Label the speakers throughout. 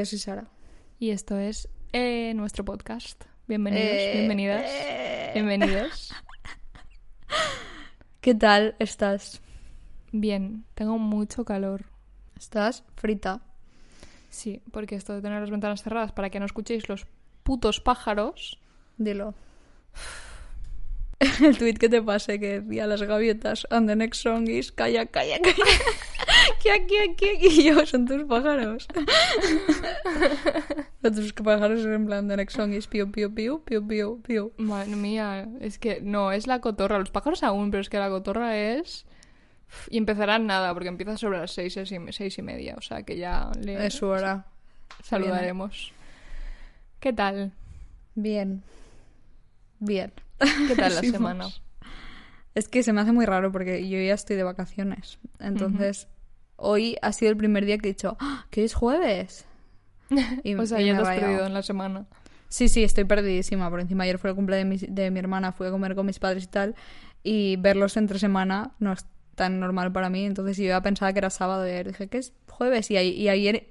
Speaker 1: yo soy
Speaker 2: Sara.
Speaker 1: y esto es eh, nuestro podcast. Bienvenidos,
Speaker 2: Eh,
Speaker 1: bienvenidas,
Speaker 2: eh.
Speaker 1: bienvenidos.
Speaker 2: ¿Qué tal estás?
Speaker 1: Bien, tengo mucho calor.
Speaker 2: ¿Estás frita?
Speaker 1: Sí, porque esto de tener las ventanas cerradas para que no escuchéis los putos pájaros.
Speaker 2: Dilo. El tweet que te pasé que decía las gaviotas and the next song is calla, calla, calla. que aquí, aquí, aquí. Y yo, son tus pájaros. Los tus pájaros en plan next song is piu, piu, piu, piu, piu, piu.
Speaker 1: Madre mía, es que no, es la cotorra. Los pájaros aún, pero es que la cotorra es... Y empezarán nada, porque empieza sobre las seis, seis y, seis y media. O sea que ya le
Speaker 2: Es su hora.
Speaker 1: saludaremos. ¿Qué tal?
Speaker 2: Bien. Bien.
Speaker 1: ¿Qué tal la semana?
Speaker 2: Es que se me hace muy raro porque yo ya estoy de vacaciones. Entonces, hoy ha sido el primer día que he dicho, ¡Ah, que es jueves. Y,
Speaker 1: O sea,
Speaker 2: y
Speaker 1: ya te has perdido en la semana.
Speaker 2: Sí, sí, estoy perdidísima. Por encima, ayer fue el cumple de mi, de mi hermana, fui a comer con mis padres y tal. Y verlos entre semana no es tan normal para mí. Entonces yo ya pensaba que era sábado y ayer dije que es jueves. Y, ayer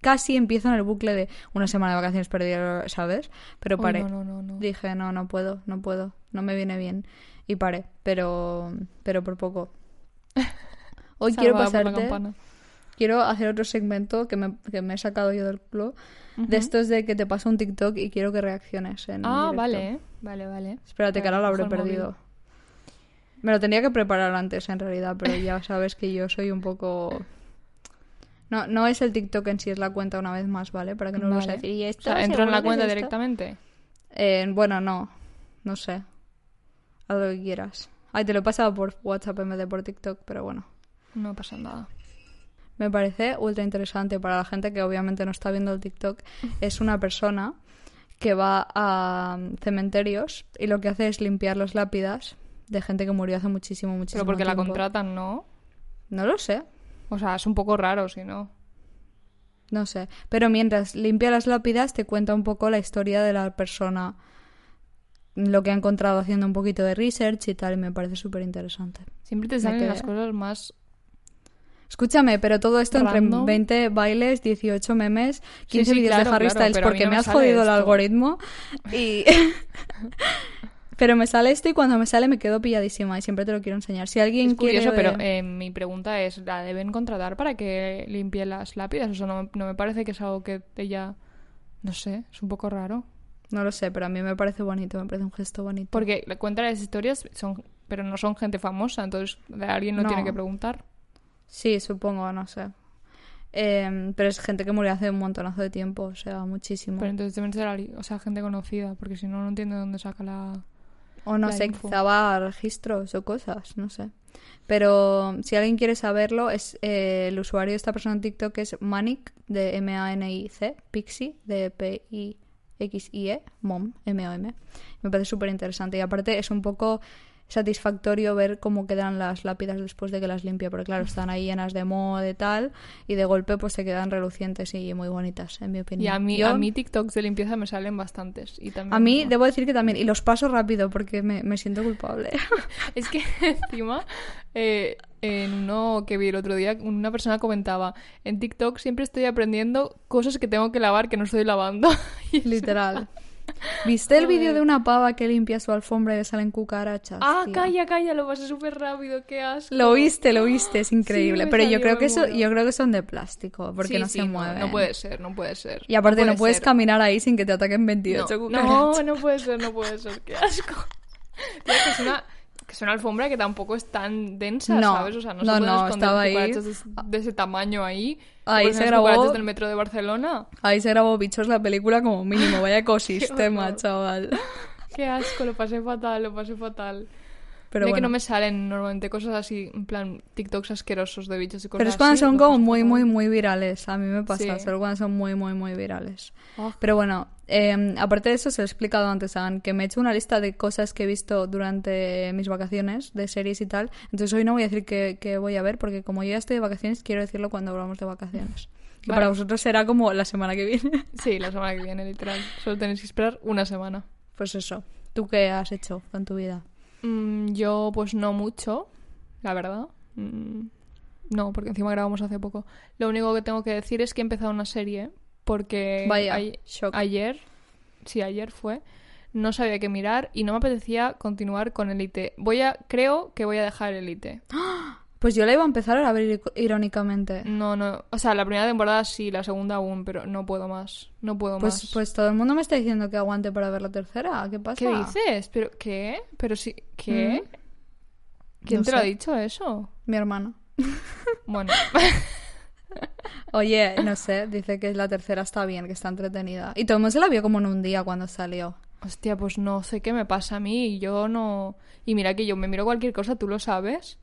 Speaker 2: casi empiezo en el bucle de una semana de vacaciones perdida, ¿sabes? Pero paré.
Speaker 1: no, no, no, no.
Speaker 2: Dije, no, no puedo, no puedo, no me viene bien. Y paré, pero, pero por poco. Hoy quiero
Speaker 1: Salvada
Speaker 2: pasarte, quiero hacer otro segmento que me, que me he sacado yo del culo. De estos de que te pasa un TikTok y quiero que reacciones en
Speaker 1: Ah,
Speaker 2: directo.
Speaker 1: vale, vale, vale.
Speaker 2: Espérate, que
Speaker 1: Vale,
Speaker 2: ahora lo habré
Speaker 1: móvil.
Speaker 2: perdido. Me lo tenía que preparar antes, en realidad, pero ya sabes que yo soy un poco... No, no es el TikTok en sí, es la cuenta una vez más, ¿vale? Para que no lo vas a
Speaker 1: Vale.
Speaker 2: decir. ¿Y
Speaker 1: O
Speaker 2: esto?
Speaker 1: sea, entro en
Speaker 2: ¿Seguro
Speaker 1: la cuenta
Speaker 2: esto?
Speaker 1: directamente.
Speaker 2: Eh, bueno, no. No sé. Haz lo que quieras. Ay, te lo he pasado por WhatsApp en vez de por TikTok, pero bueno.
Speaker 1: No pasa nada.
Speaker 2: Me parece ultra interesante para la gente que obviamente no está viendo el TikTok. Es una persona que va a cementerios y lo que hace es limpiar las lápidas de gente que murió hace muchísimo, muchísimo
Speaker 1: Pero porque la contratan, ¿no?
Speaker 2: No lo sé.
Speaker 1: O sea, es un poco raro, si no.
Speaker 2: No sé. Pero mientras limpia las lápidas, te cuenta un poco la historia de la persona, lo que ha encontrado haciendo un poquito de research y tal, y me parece súper interesante.
Speaker 1: Siempre te salen las cosas más...
Speaker 2: Escúchame, pero todo esto entre
Speaker 1: Random.
Speaker 2: 20 bailes, 18 memes, 15
Speaker 1: sí,
Speaker 2: vídeos
Speaker 1: claro,
Speaker 2: de Harry
Speaker 1: claro,
Speaker 2: Styles porque
Speaker 1: no
Speaker 2: me has jodido el algoritmo y... pero me sale esto y cuando me sale me quedo pilladísima y siempre te lo quiero enseñar. Si alguien
Speaker 1: Es curioso,
Speaker 2: quiere...
Speaker 1: pero eh, mi pregunta es, ¿la deben contratar para que limpie las lápidas? O sea, no, me- no me parece que es algo que ella... No sé, es un poco raro.
Speaker 2: No lo sé, pero a mí me parece bonito, me parece un gesto bonito.
Speaker 1: Porque le cuentan las historias, son pero no son gente famosa, entonces alguien No. tiene que preguntar.
Speaker 2: Sí, supongo, no sé. Eh, pero es gente que murió hace un montonazo de tiempo, o sea, muchísimo.
Speaker 1: Pero entonces deben ser o sea, gente conocida, porque si no, no entiendo de dónde saca la...
Speaker 2: O no
Speaker 1: la
Speaker 2: sé,
Speaker 1: info.
Speaker 2: quizá va a registros o cosas, no sé. Pero si alguien quiere saberlo, es eh, el usuario de esta persona en TikTok es Manic, de M-A-N-I-C, Pixie, de P-I-X-I-E, Mom, M-O-M. Me parece súper interesante. Y aparte es un poco satisfactorio ver cómo quedan las lápidas después de que las limpia, porque claro, están ahí llenas de moho y tal, y de golpe pues se quedan relucientes y muy bonitas, en mi
Speaker 1: Y
Speaker 2: opinión.
Speaker 1: a mí,
Speaker 2: Yo-
Speaker 1: a mí TikToks de limpieza me salen bastantes. Y también,
Speaker 2: a mí debo decir que también, y los paso rápido porque me, me siento culpable.
Speaker 1: Es que encima, eh, en uno que vi el otro día, una persona comentaba, en TikTok siempre estoy aprendiendo cosas que tengo que lavar que no estoy lavando. Y
Speaker 2: Literal. ¿Viste el vídeo de una pava que limpia su alfombra y le salen cucarachas?
Speaker 1: Ah,
Speaker 2: tía?
Speaker 1: calla, calla, lo pasé súper rápido, qué asco.
Speaker 2: Lo viste, lo viste, es increíble. Pero yo creo que eso, yo creo que son de plástico, porque
Speaker 1: Sí,
Speaker 2: no
Speaker 1: sí,
Speaker 2: se mueven.
Speaker 1: No puede ser, no puede ser.
Speaker 2: Y aparte no,
Speaker 1: puede
Speaker 2: puedes
Speaker 1: ser.
Speaker 2: caminar ahí sin que te ataquen 28
Speaker 1: no,
Speaker 2: cucarachas.
Speaker 1: no, no puede ser, no puede ser, qué asco. Que es una, que es una alfombra que tampoco es tan densa,
Speaker 2: No,
Speaker 1: ¿sabes? O sea, no,
Speaker 2: no,
Speaker 1: se pueden
Speaker 2: no,
Speaker 1: esconder
Speaker 2: ahí.
Speaker 1: cucarachas de, ese tamaño ahí.
Speaker 2: Ahí se grabó-
Speaker 1: del metro de Barcelona.
Speaker 2: Ahí se grabó Bichos la película como mínimo, vaya ecosistema, chaval.
Speaker 1: Qué asco, lo pasé fatal, lo pasé fatal.
Speaker 2: Pero
Speaker 1: Mira que no me salen normalmente cosas así, en plan TikToks asquerosos de bichos y cosas
Speaker 2: Pero es cuando
Speaker 1: así,
Speaker 2: son como muy, muy, muy virales. A mí me pasa,
Speaker 1: Sí.
Speaker 2: solo cuando son muy, muy, muy virales.
Speaker 1: Ah.
Speaker 2: Pero bueno, eh, aparte de eso, se lo he explicado antes, Anne, que me he hecho una lista de cosas que he visto durante mis vacaciones, de series y tal. Entonces hoy no voy a decir que, que voy a ver, porque como yo ya estoy de vacaciones, quiero decirlo cuando hablamos de vacaciones. Que
Speaker 1: Vale.
Speaker 2: para vosotros será como la semana que viene.
Speaker 1: Sí, la semana que viene, literal. Solo tenéis que esperar una semana.
Speaker 2: pues eso. ¿Tú qué has hecho con tu vida?
Speaker 1: Mm, yo, pues no mucho, la verdad. Mm, no, porque encima grabamos hace poco. Lo único que tengo que decir es que he empezado una serie porque
Speaker 2: Vaya,
Speaker 1: ay-
Speaker 2: shock.
Speaker 1: ayer, sí, ayer fue, no sabía qué mirar y no me apetecía continuar con Elite. Voy a, creo que voy a dejar Elite.
Speaker 2: Pues yo la iba a empezar a ver ir- irónicamente.
Speaker 1: No, no, o sea, la primera temporada sí, la segunda aún, pero no puedo más, no puedo
Speaker 2: Pues,
Speaker 1: más.
Speaker 2: pues todo el mundo me está diciendo que aguante para ver la tercera. ¿Qué pasa?
Speaker 1: ¿Qué dices? ¿Pero qué? ¿Pero sí? ¿Qué? ¿Quién
Speaker 2: No
Speaker 1: te lo ha dicho eso?
Speaker 2: Mi hermana.
Speaker 1: Bueno,
Speaker 2: Oye, no sé, dice que la tercera está bien, que está entretenida. Y todo el mundo se la vio como en un día cuando salió.
Speaker 1: hostia, pues no sé qué me pasa a mí yo no... Y mira que yo me miro cualquier cosa, tú lo sabes.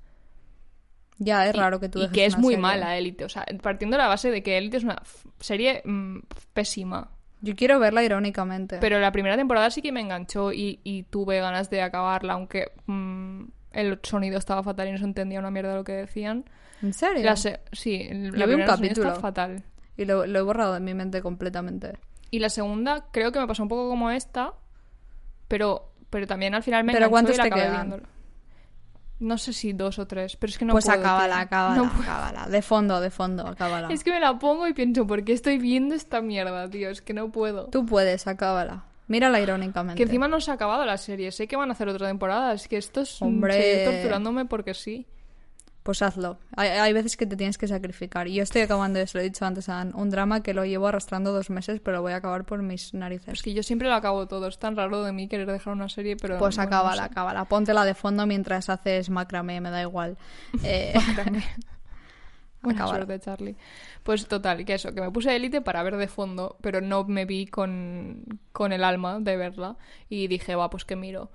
Speaker 2: Ya es
Speaker 1: Y-
Speaker 2: raro que tú
Speaker 1: Y que es muy
Speaker 2: serie.
Speaker 1: mala Élite. O sea, partiendo de la base de que Élite es una serie mm, pésima.
Speaker 2: Yo quiero verla irónicamente.
Speaker 1: Pero la primera temporada sí que me enganchó y, y tuve ganas de acabarla, aunque mm, el sonido estaba fatal y no se entendía una mierda lo que decían.
Speaker 2: ¿En serio?
Speaker 1: La se- sí, el-
Speaker 2: Yo
Speaker 1: la
Speaker 2: vi un capítulo.
Speaker 1: está fatal.
Speaker 2: Y lo, lo he borrado de mi mente completamente.
Speaker 1: Y la segunda creo que me pasó un poco como esta, pero, pero también al final me
Speaker 2: ¿Pero
Speaker 1: enganchó
Speaker 2: cuántos
Speaker 1: y la
Speaker 2: te quedan?
Speaker 1: viéndolo. No sé si dos o tres, pero es que no
Speaker 2: pues
Speaker 1: puedo,
Speaker 2: acábala,
Speaker 1: tío.
Speaker 2: acábala,
Speaker 1: No puedo.
Speaker 2: acábala. De fondo, de fondo, acábala.
Speaker 1: Es que me la pongo y pienso, ¿por qué estoy viendo esta mierda, tío? Es que no puedo.
Speaker 2: Tú puedes, acábala. Mírala irónicamente.
Speaker 1: Que encima no se ha acabado la serie. Sé que van a hacer otra temporada. Es que esto es
Speaker 2: Hombre.
Speaker 1: seguir torturándome porque sí.
Speaker 2: Pues hazlo. Hay, hay veces que te tienes que sacrificar. Y yo estoy acabando, eso lo he dicho antes, un drama que lo llevo arrastrando dos meses, pero lo voy a acabar por mis narices.
Speaker 1: Es que yo siempre lo acabo todo. Es tan raro de mí querer dejar una serie, pero.
Speaker 2: Pues
Speaker 1: bueno, no
Speaker 2: acábala,
Speaker 1: sé.
Speaker 2: acábala. Póntela de fondo mientras haces macramé, me da igual. Eh,
Speaker 1: Buena
Speaker 2: Acábala.
Speaker 1: suerte, Charlie. Pues total, que eso, que me puse Élite para ver de fondo, pero no me vi con, con el alma de verla. Y dije, va, pues que miro.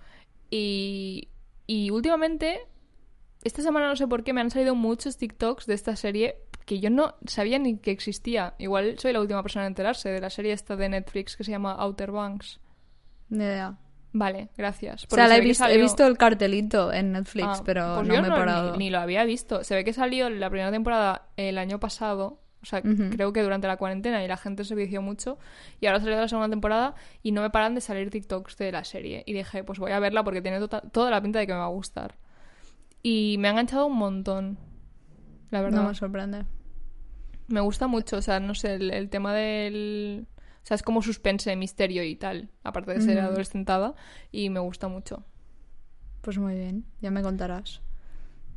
Speaker 1: Y, y últimamente, esta semana no sé por qué, me han salido muchos TikToks de esta serie que yo no sabía ni que existía. Igual soy la última persona en enterarse de la serie esta de Netflix que se llama Outer Banks.
Speaker 2: ni idea.
Speaker 1: Vale, gracias.
Speaker 2: O
Speaker 1: Porque
Speaker 2: sea, la
Speaker 1: se
Speaker 2: he, visto, he visto el cartelito en Netflix,
Speaker 1: Ah,
Speaker 2: pero
Speaker 1: pues
Speaker 2: no
Speaker 1: yo
Speaker 2: me he parado.
Speaker 1: Ni, lo había visto. Se ve que salió la primera temporada el año pasado. O sea, creo que durante la cuarentena y la gente se vició mucho. Y ahora salió la segunda temporada y no me paran de salir TikToks de la serie. Y dije, pues voy a verla porque tiene tota- toda la pinta de que me va a gustar. Y me ha enganchado un montón. La verdad.
Speaker 2: No me sorprende.
Speaker 1: Me gusta mucho. O sea, no sé, el, el tema del. O sea, es como suspense, misterio y tal. Aparte de ser
Speaker 2: Ujú.
Speaker 1: adolescentada. Y me gusta mucho.
Speaker 2: Pues muy bien, ya me contarás.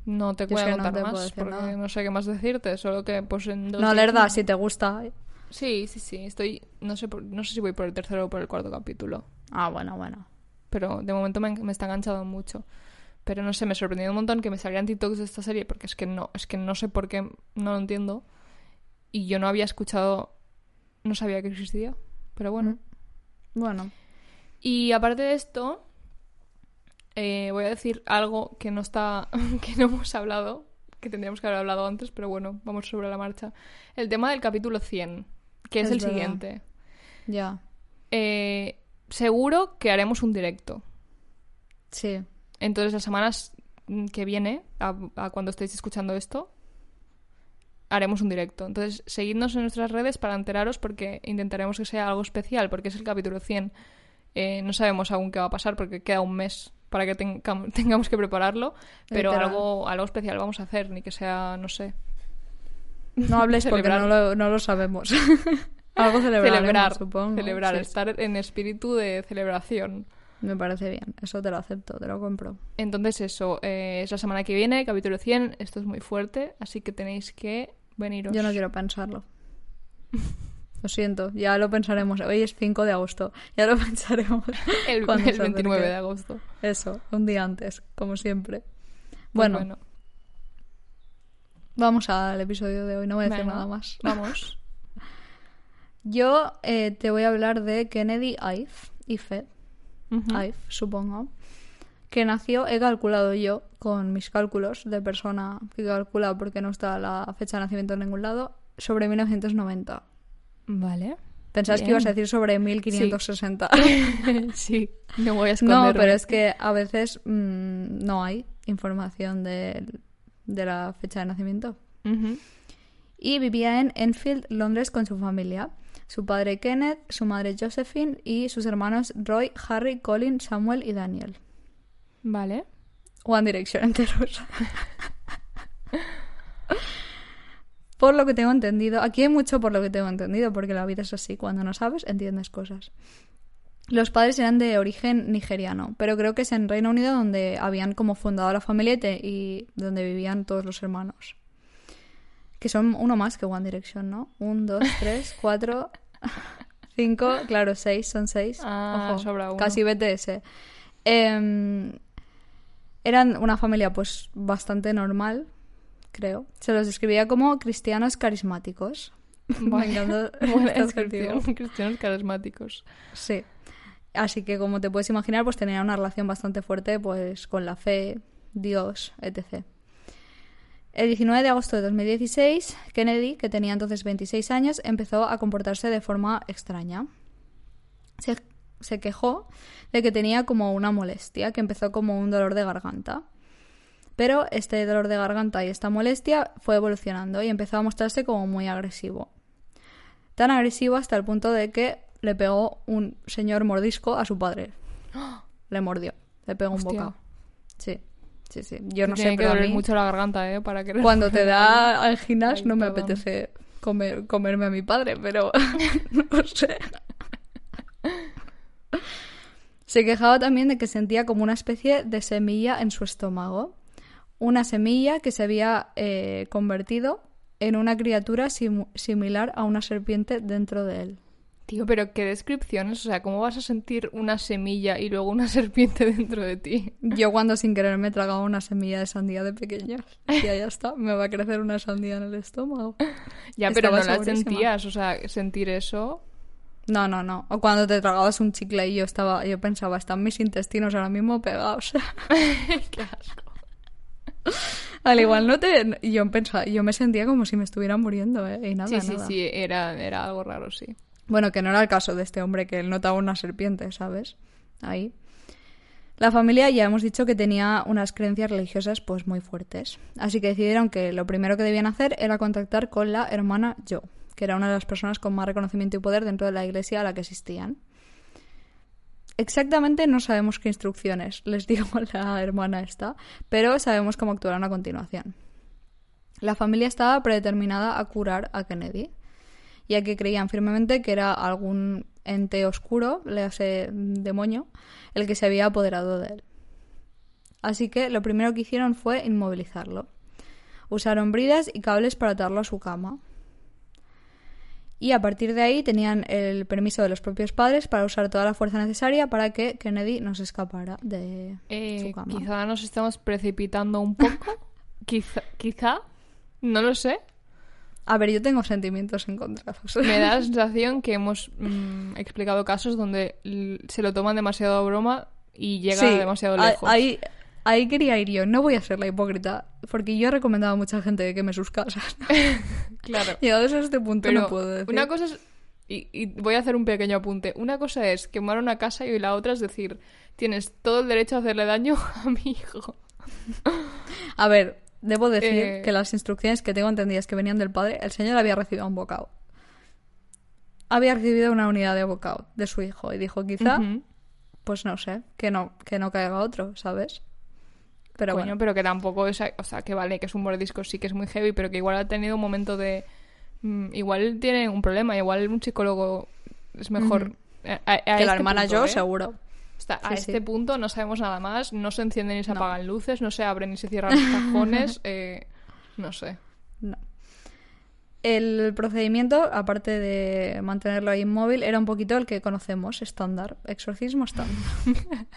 Speaker 1: No te voy a
Speaker 2: no
Speaker 1: contar más porque
Speaker 2: nada.
Speaker 1: no sé qué más decirte, solo que pues en dos
Speaker 2: No, verdad, si te gusta.
Speaker 1: Sí, sí, sí, estoy no sé por- no sé si voy por el tercero o por el cuarto capítulo,
Speaker 2: Ah, bueno, bueno.
Speaker 1: pero de momento me, me está enganchado mucho. Pero no sé, me sorprendió un montón que me salieran TikToks de esta serie porque es que no, es que no sé por qué no lo entiendo y yo no había escuchado no sabía que existía, pero bueno.
Speaker 2: Bueno,
Speaker 1: Y aparte de esto, eh, voy a decir algo que no está, que no hemos hablado, que tendríamos que haber hablado antes, pero bueno, vamos sobre la marcha. El tema del capítulo 100, que es,
Speaker 2: Es
Speaker 1: el
Speaker 2: verdad.
Speaker 1: siguiente.
Speaker 2: ya.
Speaker 1: Eh, seguro que haremos un directo.
Speaker 2: Sí.
Speaker 1: Entonces, las semanas mm, que viene, a, a cuando estéis escuchando esto, haremos un directo. Entonces, seguidnos en nuestras redes para enteraros porque intentaremos que sea algo especial, porque es el capítulo 100. Eh, no sabemos aún qué va a pasar porque queda un mes para que tenga- tengamos que prepararlo, pero
Speaker 2: Literal.
Speaker 1: algo, algo especial vamos a hacer, ni que sea, no sé.
Speaker 2: No hables porque no lo, no lo sabemos. Algo
Speaker 1: celebrar,
Speaker 2: supongo.
Speaker 1: celebrar,
Speaker 2: Sí,
Speaker 1: estar en espíritu de celebración.
Speaker 2: Me parece bien. Eso te lo acepto, te lo compro.
Speaker 1: Entonces eso, eh, es la semana que viene, capítulo 100, esto es muy fuerte, así que tenéis que veniros.
Speaker 2: Yo no quiero pensarlo. Lo siento, ya lo pensaremos. Hoy es 5 de agosto. Ya lo pensaremos.
Speaker 1: El, el
Speaker 2: se
Speaker 1: 29
Speaker 2: acerque.
Speaker 1: de agosto.
Speaker 2: Eso, un día antes, como siempre.
Speaker 1: Pues
Speaker 2: Bueno, vamos al episodio de hoy. No voy a decir nada más.
Speaker 1: Vamos.
Speaker 2: Yo eh, te voy a hablar de Kennedy Ive, Ife, Ive, supongo, que nació, he calculado yo, con mis cálculos de persona que he calculado porque no está la fecha de nacimiento en ningún lado, sobre 1990.
Speaker 1: Vale.
Speaker 2: Pensabas que ibas a decir sobre 1560.
Speaker 1: sí, no voy a esconderme.
Speaker 2: No, pero es que a veces mm, no hay información de, de la fecha de nacimiento. Y vivía en Enfield, Londres, con su familia. Su padre Kenneth, su madre Josephine y sus hermanos Roy, Harry, Colin, Samuel y Daniel.
Speaker 1: Vale.
Speaker 2: One Direction enteros. por lo que tengo entendido, aquí hay mucho por lo que tengo entendido, porque la vida es así, cuando no sabes, entiendes cosas. Los padres eran de origen nigeriano, pero creo que es en Reino Unido donde habían como fundado la familia y, donde vivían todos los hermanos. Que son uno más que One Direction, ¿no? Un, dos, tres, cuatro, cinco, claro, seis, son seis.
Speaker 1: Ah,
Speaker 2: Ojo,
Speaker 1: sobra uno.
Speaker 2: Casi BTS. Em, eran una familia pues bastante normal, creo. Se los describía como cristianos carismáticos. Me
Speaker 1: Buena descripción.
Speaker 2: adjetivo.
Speaker 1: Cristianos carismáticos.
Speaker 2: Sí. Así que como te puedes imaginar, pues tenía una relación bastante fuerte pues con la fe, Dios, etc. El 19 de agosto de 2016, Kennedy, que tenía entonces 26 años, empezó a comportarse de forma extraña. Se, se quejó de que tenía como una molestia, que empezó como un dolor de garganta. Pero este dolor de garganta y esta molestia fue evolucionando y empezó a mostrarse como muy agresivo. Tan agresivo hasta el punto de que le pegó un señor mordisco a su padre. Le mordió, le pegó un bocado. Sí, sí, sí. Yo no
Speaker 1: Tiene
Speaker 2: sé,
Speaker 1: que
Speaker 2: pero a
Speaker 1: doler
Speaker 2: mí,
Speaker 1: mucho la garganta, ¿eh? Para que
Speaker 2: cuando te da anginas no me
Speaker 1: perdón.
Speaker 2: apetece comer, comerme a mi padre, pero no sé. Se quejaba también de que sentía como una especie de semilla en su estómago. Una semilla que se había eh, convertido en una criatura similar a una serpiente dentro de él.
Speaker 1: Tío, pero qué descripciones. O sea, ¿cómo vas a sentir una semilla y luego una serpiente dentro de ti?
Speaker 2: Yo cuando sin querer me tragaba una semilla de sandía de pequeña. Y ya está, me va a crecer una sandía en el estómago.
Speaker 1: Ya, pero no la sentías. O sea, sentir eso.
Speaker 2: No, no, no. O cuando te tragabas un chicle y yo estaba, yo pensaba, están mis intestinos ahora mismo pegados.
Speaker 1: qué asco.
Speaker 2: Al igual no te, yo pensaba, yo me sentía como si me estuviera muriendo, ¿eh? Y nada,
Speaker 1: Sí, sí,
Speaker 2: nada.
Speaker 1: sí. Era, era algo raro, sí.
Speaker 2: Bueno, que no era el caso de este hombre que él notaba una serpiente, ¿sabes? Ahí. La familia ya hemos dicho que tenía unas creencias religiosas pues muy fuertes. Así que decidieron que lo primero que debían hacer era contactar con la hermana Jo, que era una de las personas con más reconocimiento y poder dentro de la iglesia a la que asistían. Exactamente no sabemos qué instrucciones les dio la hermana esta, pero sabemos cómo actuaron a continuación. La familia estaba predeterminada a curar a Kennedy, ya que creían firmemente que era algún ente oscuro, le hace demonio, el que se había apoderado de él. Así que lo primero que hicieron fue inmovilizarlo. Usaron bridas y cables para atarlo a su cama. Y a partir de ahí tenían el permiso de los propios padres para usar toda la fuerza necesaria para que Kennedy no se escapara de
Speaker 1: Eh,
Speaker 2: su cama.
Speaker 1: quizá nos estamos precipitando un poco. quizá, quizá. No lo sé.
Speaker 2: A ver, yo tengo sentimientos encontrados.
Speaker 1: Me da la sensación que hemos mm, explicado casos donde se lo toman demasiado a broma y llega
Speaker 2: Sí,
Speaker 1: demasiado lejos.
Speaker 2: Ahí, ahí quería ir yo. No voy a ser la hipócrita, porque yo he recomendado a mucha gente que queme sus casas.
Speaker 1: Claro.
Speaker 2: Llegados a este punto
Speaker 1: Pero
Speaker 2: no puedo decir.
Speaker 1: una cosa es... Y, y voy a hacer un pequeño apunte. Una cosa es quemar una casa y la otra es decir, tienes todo el derecho a hacerle daño a mi hijo.
Speaker 2: A ver, debo decir
Speaker 1: Eh,
Speaker 2: que las instrucciones que tengo entendidas que venían del padre, el señor había recibido un bocado. Había recibido una unidad de bocado de su hijo y dijo quizá, pues no sé, que no, que no caiga otro, ¿sabes? Pero
Speaker 1: Coño,
Speaker 2: bueno,
Speaker 1: pero que tampoco es... O sea, que vale, que es un mordisco, sí que es muy heavy, pero que igual ha tenido un momento de Mm, igual tiene un problema, igual un psicólogo es mejor. a- a- a
Speaker 2: que la
Speaker 1: este
Speaker 2: hermana
Speaker 1: punto,
Speaker 2: yo,
Speaker 1: ¿eh?
Speaker 2: seguro.
Speaker 1: Hasta a
Speaker 2: Sí,
Speaker 1: este
Speaker 2: sí.
Speaker 1: punto no sabemos nada más, no se encienden ni se
Speaker 2: No.
Speaker 1: apagan luces, no se abren ni se cierran los cajones, eh, no sé.
Speaker 2: No. El procedimiento, aparte de mantenerlo ahí inmóvil, era un poquito el que conocemos, estándar. Exorcismo estándar.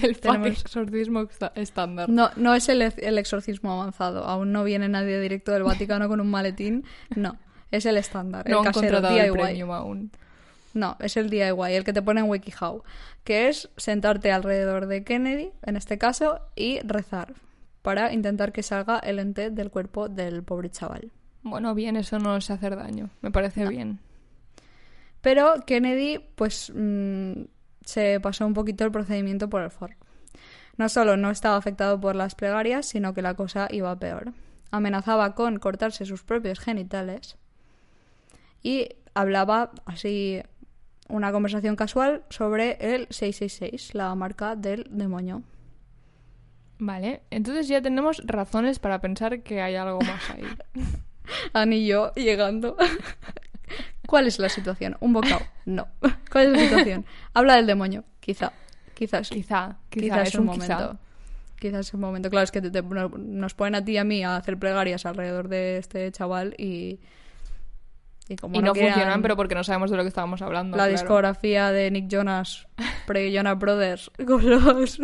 Speaker 1: El
Speaker 2: Tenemos-
Speaker 1: exorcismo estándar.
Speaker 2: No, no es el, el exorcismo avanzado. Aún no viene nadie directo del Vaticano con un maletín. No, es el estándar.
Speaker 1: no
Speaker 2: el
Speaker 1: han
Speaker 2: casero,
Speaker 1: contratado el
Speaker 2: DIY.
Speaker 1: premium aún.
Speaker 2: No, es el DIY, el que te pone en WikiHow. Que es sentarte alrededor de Kennedy, en este caso, y rezar. Para intentar que salga el ente del cuerpo del pobre chaval.
Speaker 1: Bueno, bien, eso no es hacer daño. Me parece bien.
Speaker 2: Pero Kennedy, pues, mm, se pasó un poquito el procedimiento por el forro. No solo no estaba afectado por las plegarias, sino que la cosa iba peor. Amenazaba con cortarse sus propios genitales y hablaba así una conversación casual sobre el 666, la marca del demonio.
Speaker 1: Vale, entonces ya tenemos razones para pensar que hay algo más ahí.
Speaker 2: Annie y yo llegando. ¿Cuál es la situación? ¿Un bocado? No. ¿Cuál es la situación? Habla del demonio. Quizá. Quizás.
Speaker 1: Quizá, quizá,
Speaker 2: Quizás
Speaker 1: es
Speaker 2: un
Speaker 1: un quizá.
Speaker 2: momento. Quizás es un momento. Claro, es que te- te- no- nos ponen a ti y a mí a hacer plegarias alrededor de este chaval y. Y como
Speaker 1: Y no funcionan, pero porque no sabemos de lo que estábamos hablando.
Speaker 2: La
Speaker 1: claro.
Speaker 2: discografía de Nick Jonas, pre-Jonas Brothers, con los,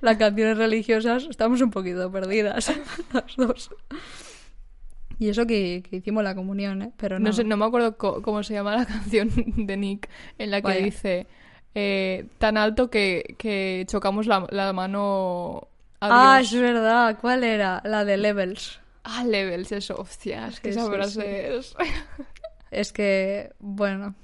Speaker 2: las canciones religiosas, estamos un poquito perdidas. Las dos. Y eso que, que hicimos la comunión, ¿eh? Pero no.
Speaker 1: No, sé, no me acuerdo cómo se llama la canción de Nick en la que
Speaker 2: Vaya.
Speaker 1: dice eh, tan alto que, que chocamos la, la mano a
Speaker 2: Ah, es verdad. ¿Cuál era? La de Levels.
Speaker 1: Ah, levels, eso, hostia, es que
Speaker 2: Sí,
Speaker 1: esa
Speaker 2: sí,
Speaker 1: frase
Speaker 2: sí.
Speaker 1: es...
Speaker 2: Es que, bueno.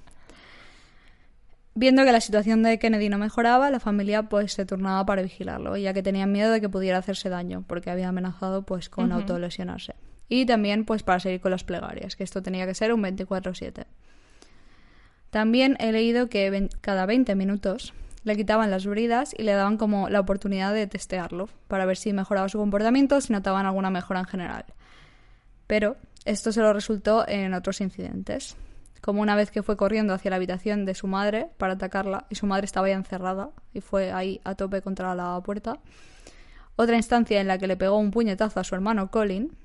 Speaker 2: Viendo que la situación de Kennedy no mejoraba, la familia pues se turnaba para vigilarlo, ya que tenían miedo de que pudiera hacerse daño, porque había amenazado pues con autolesionarse. Y también pues para seguir con las plegarias, que esto tenía que ser un 24/7. También he leído que cada 20 minutos le quitaban las bridas y le daban como la oportunidad de testearlo, para ver si mejoraba su comportamiento si notaban alguna mejora en general. Pero esto se lo resultó en otros incidentes, como una vez que fue corriendo hacia la habitación de su madre para atacarla y su madre estaba ya encerrada y fue ahí a tope contra la puerta. Otra instancia en la que le pegó un puñetazo a su hermano Colin.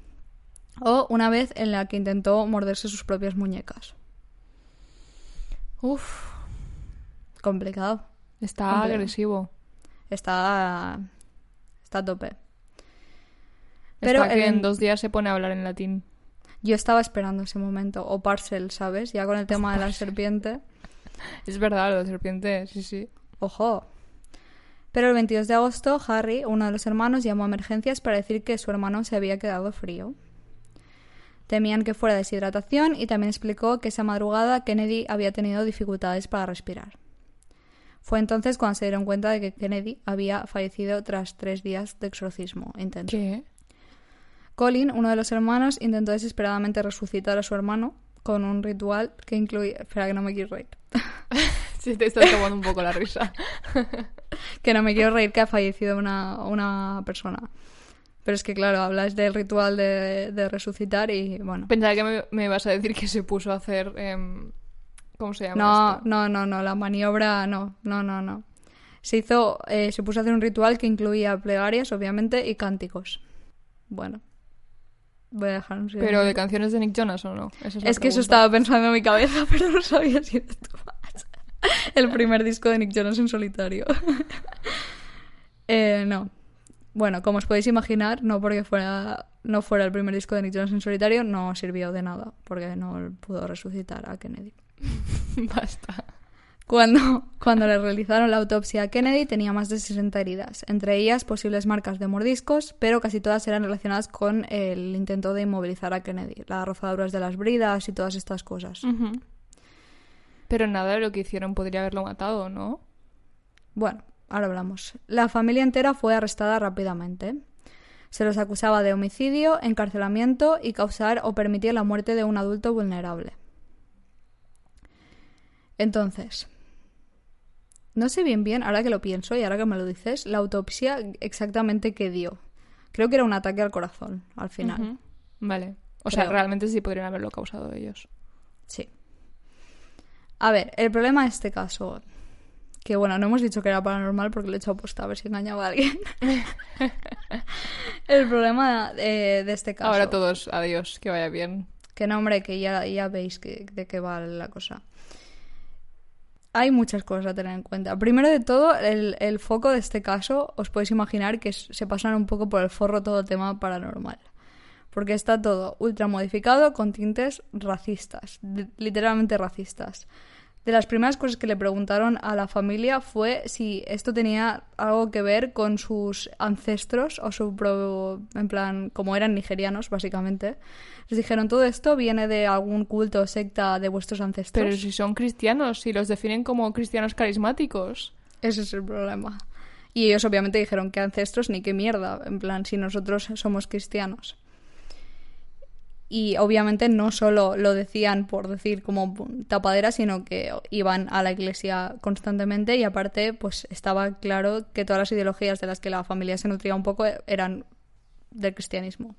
Speaker 2: O una vez en la que intentó morderse sus propias muñecas.
Speaker 1: Uf,
Speaker 2: Complicado.
Speaker 1: está agresivo.
Speaker 2: Está. Está a tope.
Speaker 1: Pero que
Speaker 2: en-
Speaker 1: en dos días se pone a hablar en latín.
Speaker 2: Yo estaba esperando ese momento. O Parcel, ¿sabes? Ya con el tema de la serpiente.
Speaker 1: Es verdad, lo de serpiente, sí, sí.
Speaker 2: Ojo. Pero el 22 de agosto, Harry, uno de los hermanos, llamó a emergencias para decir que su hermano se había quedado frío. Temían que fuera deshidratación y también explicó que esa madrugada Kennedy había tenido dificultades para respirar. Fue entonces cuando se dieron cuenta de que Kennedy había fallecido tras tres días de exorcismo intenso.
Speaker 1: ¿Qué?
Speaker 2: Colin, uno de los hermanos, intentó desesperadamente resucitar a su hermano con un ritual que incluía... Espera, que no me quiero reír.
Speaker 1: Sí, te estás tomando un poco la risa.
Speaker 2: que no me quiero reír que ha fallecido una, una persona. Pero es que, claro, hablas del ritual de, de resucitar y, bueno...
Speaker 1: Pensaba que me, me ibas a decir que se puso a hacer... em, ¿Cómo se llama
Speaker 2: No,
Speaker 1: esto?
Speaker 2: no, no, no, la maniobra no, no, no, no. Se hizo, eh, se puso a hacer un ritual que incluía plegarias, obviamente, y cánticos. Bueno, voy a dejar un.
Speaker 1: Pero de canciones de Nick Jonas o no? Esa la
Speaker 2: Es que eso estaba pensando en mi cabeza, pero no sabía si era tú más. El primer disco de Nick Jonas en solitario. Eh, no. Bueno, como os podéis imaginar, no porque fuera, no fuera el primer disco de Nick Jonas en solitario, no sirvió de nada, porque no pudo resucitar a Kennedy.
Speaker 1: Basta.
Speaker 2: Cuando, cuando le realizaron la autopsia a Kennedy tenía más de 60 heridas, entre ellas posibles marcas de mordiscos, pero casi todas eran relacionadas con el intento de inmovilizar a Kennedy, las rozaduras de las bridas y todas estas cosas.
Speaker 1: Pero nada de lo que hicieron podría haberlo matado, ¿no?
Speaker 2: Bueno, ahora hablamos. La familia entera fue arrestada rápidamente. Se los acusaba de homicidio, encarcelamiento y causar o permitir la muerte de un adulto vulnerable. Entonces, no sé bien bien, ahora que lo pienso y ahora que me lo dices, la autopsia exactamente qué dio. Creo que era un ataque al corazón, al final.
Speaker 1: Vale. O sea, realmente sí podrían haberlo causado ellos.
Speaker 2: Sí. A ver, el problema de este caso, que bueno, no hemos dicho que era paranormal porque le he hecho aposta a ver si engañaba a alguien. el problema eh, de este caso.
Speaker 1: Ahora todos, adiós, que vaya bien.
Speaker 2: Que no, hombre, que ya, ya veis que, de qué va la cosa. Hay muchas cosas a tener en cuenta. Primero de todo, el, foco de este caso, os podéis imaginar que se pasan un poco por el forro todo el tema paranormal. Porque está todo ultra modificado con tintes racistas, literalmente racistas. De las primeras cosas que le preguntaron a la familia fue si esto tenía algo que ver con sus ancestros o su pro- en plan como eran nigerianos básicamente. Les dijeron todo esto viene de algún culto o secta de vuestros ancestros.
Speaker 1: Pero si son cristianos, si los definen como cristianos carismáticos.
Speaker 2: Ese es el problema. Y ellos obviamente dijeron que ancestros ni qué mierda, en plan si nosotros somos cristianos. Y obviamente no solo lo decían por decir como tapadera, sino que iban a la iglesia constantemente y aparte pues estaba claro que todas las ideologías de las que la familia se nutría un poco eran del cristianismo.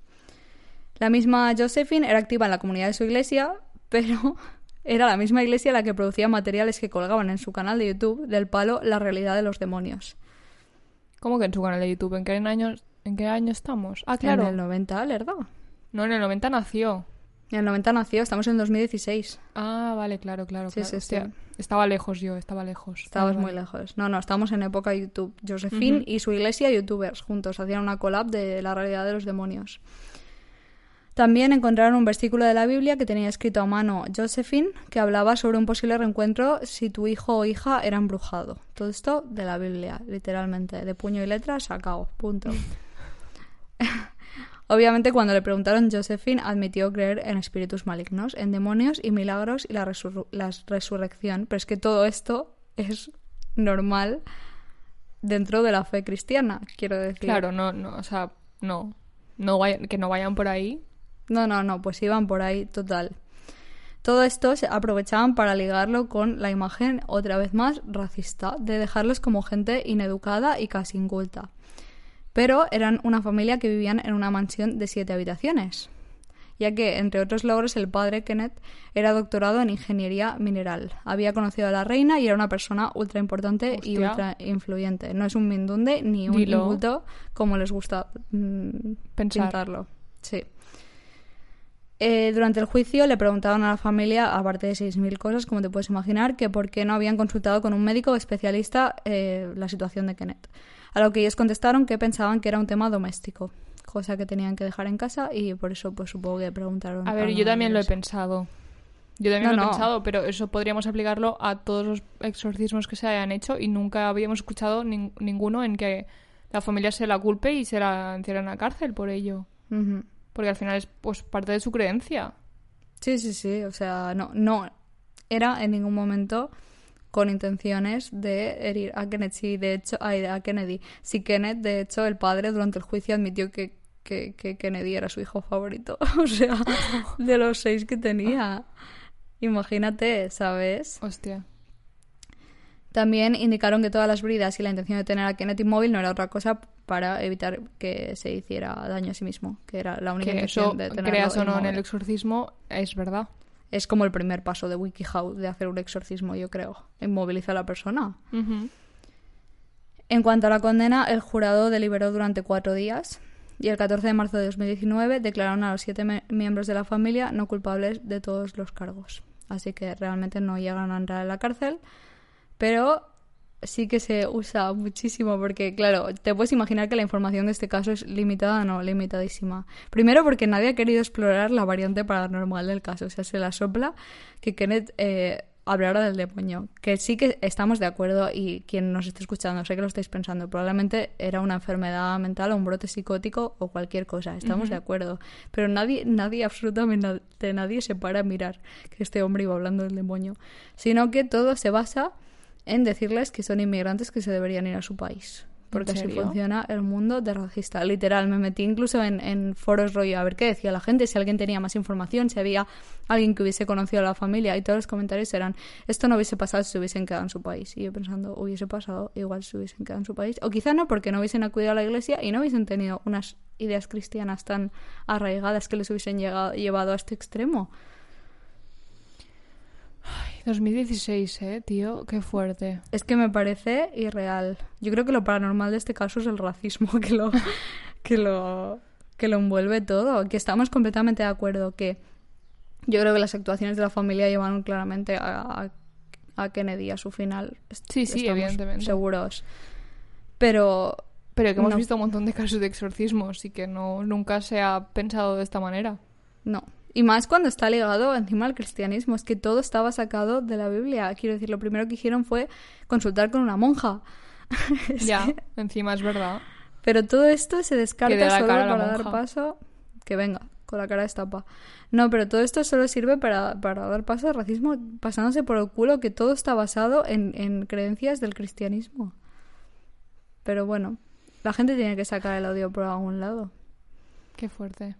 Speaker 2: La misma Josephine era activa en la comunidad de su iglesia, pero era la misma iglesia la que producía materiales que colgaban en su canal de YouTube del palo La realidad de los demonios.
Speaker 1: ¿Cómo que en su canal de YouTube? ¿En qué año, en qué año estamos? Ah, claro.
Speaker 2: En el 90, ¿verdad?
Speaker 1: No, en el 90 nació.
Speaker 2: En el 90 nació, estamos en el 2016.
Speaker 1: Ah, vale, claro, claro.
Speaker 2: Sí,
Speaker 1: claro.
Speaker 2: sí,
Speaker 1: Hostia,
Speaker 2: sí.
Speaker 1: Estaba lejos yo, estaba lejos.
Speaker 2: Estabas
Speaker 1: Vale,
Speaker 2: muy
Speaker 1: vale.
Speaker 2: lejos. No, no, estamos en época YouTube. Josephine y su iglesia, youtubers, juntos, hacían una collab de la realidad de los demonios. También encontraron un versículo de la Biblia que tenía escrito a mano Josephine, que hablaba sobre un posible reencuentro si tu hijo o hija era embrujado. Todo esto de la Biblia, literalmente, de puño y letra, sacado, punto. Obviamente, cuando le preguntaron, Josephine admitió creer en espíritus malignos, en demonios y milagros y la, resurrección. Pero es que todo esto es normal dentro de la fe cristiana, quiero decir.
Speaker 1: Claro, no, no, o sea, no. no vayan- que no vayan por ahí.
Speaker 2: No, no, no, pues iban por ahí, total. Todo esto se aprovechaban para ligarlo con la imagen, otra vez más, racista, de dejarlos como gente ineducada y casi inculta. Pero eran una familia que vivían en una mansión de siete habitaciones, ya que, entre otros logros, el padre Kenneth era doctorado en ingeniería mineral. Había conocido a la reina y era una persona ultra importante y ultra influyente. No es un mindunde ni un
Speaker 1: Dilo.
Speaker 2: inculto como les gusta mm,
Speaker 1: Pensar.
Speaker 2: pintarlo. Sí. Eh, durante el juicio le preguntaron a la familia, aparte de 6.000 cosas, como te puedes imaginar, que por qué no habían consultado con un médico especialista eh, la situación de Kenneth. A lo que ellos contestaron que pensaban que era un tema doméstico, cosa que tenían que dejar en casa y por eso pues supongo que preguntaron.
Speaker 1: A ver, yo también lo he pensado. Yo también
Speaker 2: No,
Speaker 1: lo he
Speaker 2: no.
Speaker 1: pensado, pero eso podríamos aplicarlo a todos los exorcismos que se hayan hecho y nunca habíamos escuchado nin- ninguno en que la familia se la culpe y se la encierren a la cárcel por ello. Porque al final es pues parte de su creencia.
Speaker 2: Sí, sí, sí. O sea, no, no era en ningún momento con intenciones de herir a Kenneth. Sí, de hecho, ay, a Kennedy. Sí, Kenneth, de hecho, el padre durante el juicio admitió que, que, que Kennedy era su hijo favorito. o sea, de los seis que tenía. Imagínate, ¿sabes?
Speaker 1: Hostia.
Speaker 2: También indicaron que todas las bridas y la intención de tener a Kenneth inmóvil no era otra cosa para evitar que se hiciera daño a sí mismo, que era la única
Speaker 1: Que
Speaker 2: intención
Speaker 1: eso,
Speaker 2: de tenerlo
Speaker 1: creas o no en el exorcismo, es verdad.
Speaker 2: Es como el primer paso de WikiHow de hacer un exorcismo, yo creo. Inmoviliza a la persona. En cuanto a la condena, el jurado deliberó durante cuatro días y el 14 de marzo de 2019 declararon a los siete miembros de la familia no culpables de todos los cargos. Así que realmente no llegan a entrar en la cárcel, pero sí que se usa muchísimo porque, claro, te puedes imaginar que la información de este caso es limitada, no, limitadísima. Primero porque nadie ha querido explorar la variante paranormal del caso, o sea, se la sopla que Kenneth eh, hablara del demonio, que sí que estamos de acuerdo y quien nos esté escuchando, sé que lo estáis pensando, probablemente era una enfermedad mental o un brote psicótico o cualquier cosa, estamos de acuerdo, pero nadie, nadie, absolutamente nadie se para a mirar que este hombre iba hablando del demonio, sino que todo se basa en decirles que son inmigrantes que se deberían ir a su país. Porque así funciona el mundo de racista. Literal, me metí incluso en, en foros rollo a ver qué decía la gente, si alguien tenía más información, si había alguien que hubiese conocido a la familia. Y todos los comentarios eran, esto no hubiese pasado si se hubiesen quedado en su país. Y yo pensando, hubiese pasado igual si hubiesen quedado en su país. O quizá no, porque no hubiesen acudido a la iglesia y no hubiesen tenido unas ideas cristianas tan arraigadas que les hubiesen llegado, llevado a este extremo.
Speaker 1: 2016, eh, tío, qué fuerte.
Speaker 2: Es que me parece irreal. Yo creo que lo paranormal de este caso es el racismo que lo, que lo, que lo envuelve todo. Que estamos completamente de acuerdo que yo creo que las actuaciones de la familia llevaron claramente a, a- a Kennedy a su final.
Speaker 1: Sí, sí,
Speaker 2: estamos
Speaker 1: evidentemente.
Speaker 2: Seguros. Pero
Speaker 1: Pero que hemos
Speaker 2: No.
Speaker 1: visto un montón de casos de exorcismos y que no nunca se ha pensado de esta manera.
Speaker 2: no. Y más cuando está ligado encima al cristianismo. Es que todo estaba sacado de la Biblia. Quiero decir, lo primero que hicieron fue consultar con una monja.
Speaker 1: Ya, encima es verdad.
Speaker 2: Pero todo esto se descarta solo para dar paso. Que venga, con la cara destapa. No, pero todo esto solo sirve para, para dar paso al racismo, pasándose por el culo que todo está basado en, en creencias del cristianismo. Pero bueno, la gente tiene que sacar el odio por algún lado.
Speaker 1: Qué fuerte.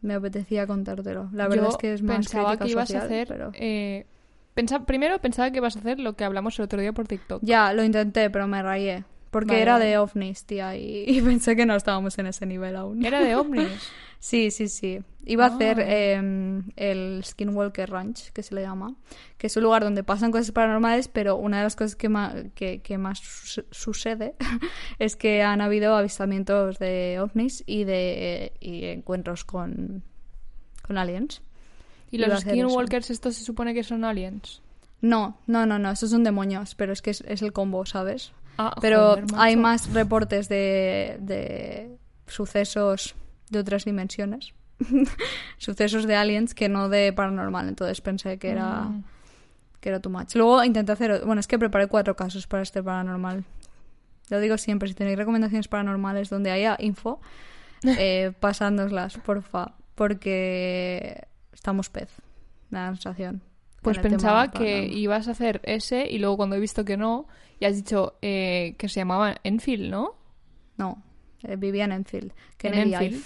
Speaker 2: Me apetecía contártelo. La verdad
Speaker 1: Yo
Speaker 2: es que es más
Speaker 1: pensaba que ibas
Speaker 2: social,
Speaker 1: a hacer.
Speaker 2: pero-
Speaker 1: eh, pensa- primero pensaba que ibas a hacer lo que hablamos el otro día por TikTok.
Speaker 2: Ya, lo intenté, pero me rayé. Porque
Speaker 1: Vale,
Speaker 2: era de ovnis, tía, y, y pensé que no estábamos en ese nivel aún.
Speaker 1: Era de ovnis.
Speaker 2: Sí, sí, sí. Iba a hacer eh, el Skinwalker Ranch, que se le llama, que es un lugar donde pasan cosas paranormales, pero una de las cosas que más, que, que más su- sucede es que han habido avistamientos de ovnis y de y encuentros con, con aliens.
Speaker 1: Y
Speaker 2: Iba
Speaker 1: los skinwalkers, estos se supone que son aliens.
Speaker 2: No, no, no, no, esos son demonios, pero es que es, es el combo, ¿sabes?
Speaker 1: Ah,
Speaker 2: Pero
Speaker 1: joder,
Speaker 2: hay más reportes de, de sucesos de otras dimensiones. sucesos de aliens que no de paranormal. Entonces pensé que era,
Speaker 1: Mm.
Speaker 2: que era too much. Luego intenté hacer... Bueno, es que preparé cuatro casos para este paranormal. Lo digo siempre, si tenéis recomendaciones paranormales donde haya info, eh, pasándoslas, porfa. Porque estamos pez. Me da la sensación.
Speaker 1: Pues
Speaker 2: en
Speaker 1: pensaba que ibas a hacer ese y luego cuando he visto que no, y has dicho eh, que se llamaba Enfield, ¿no?
Speaker 2: No, eh, vivía en Enfield. Kennedy
Speaker 1: Enfield.
Speaker 2: Ive.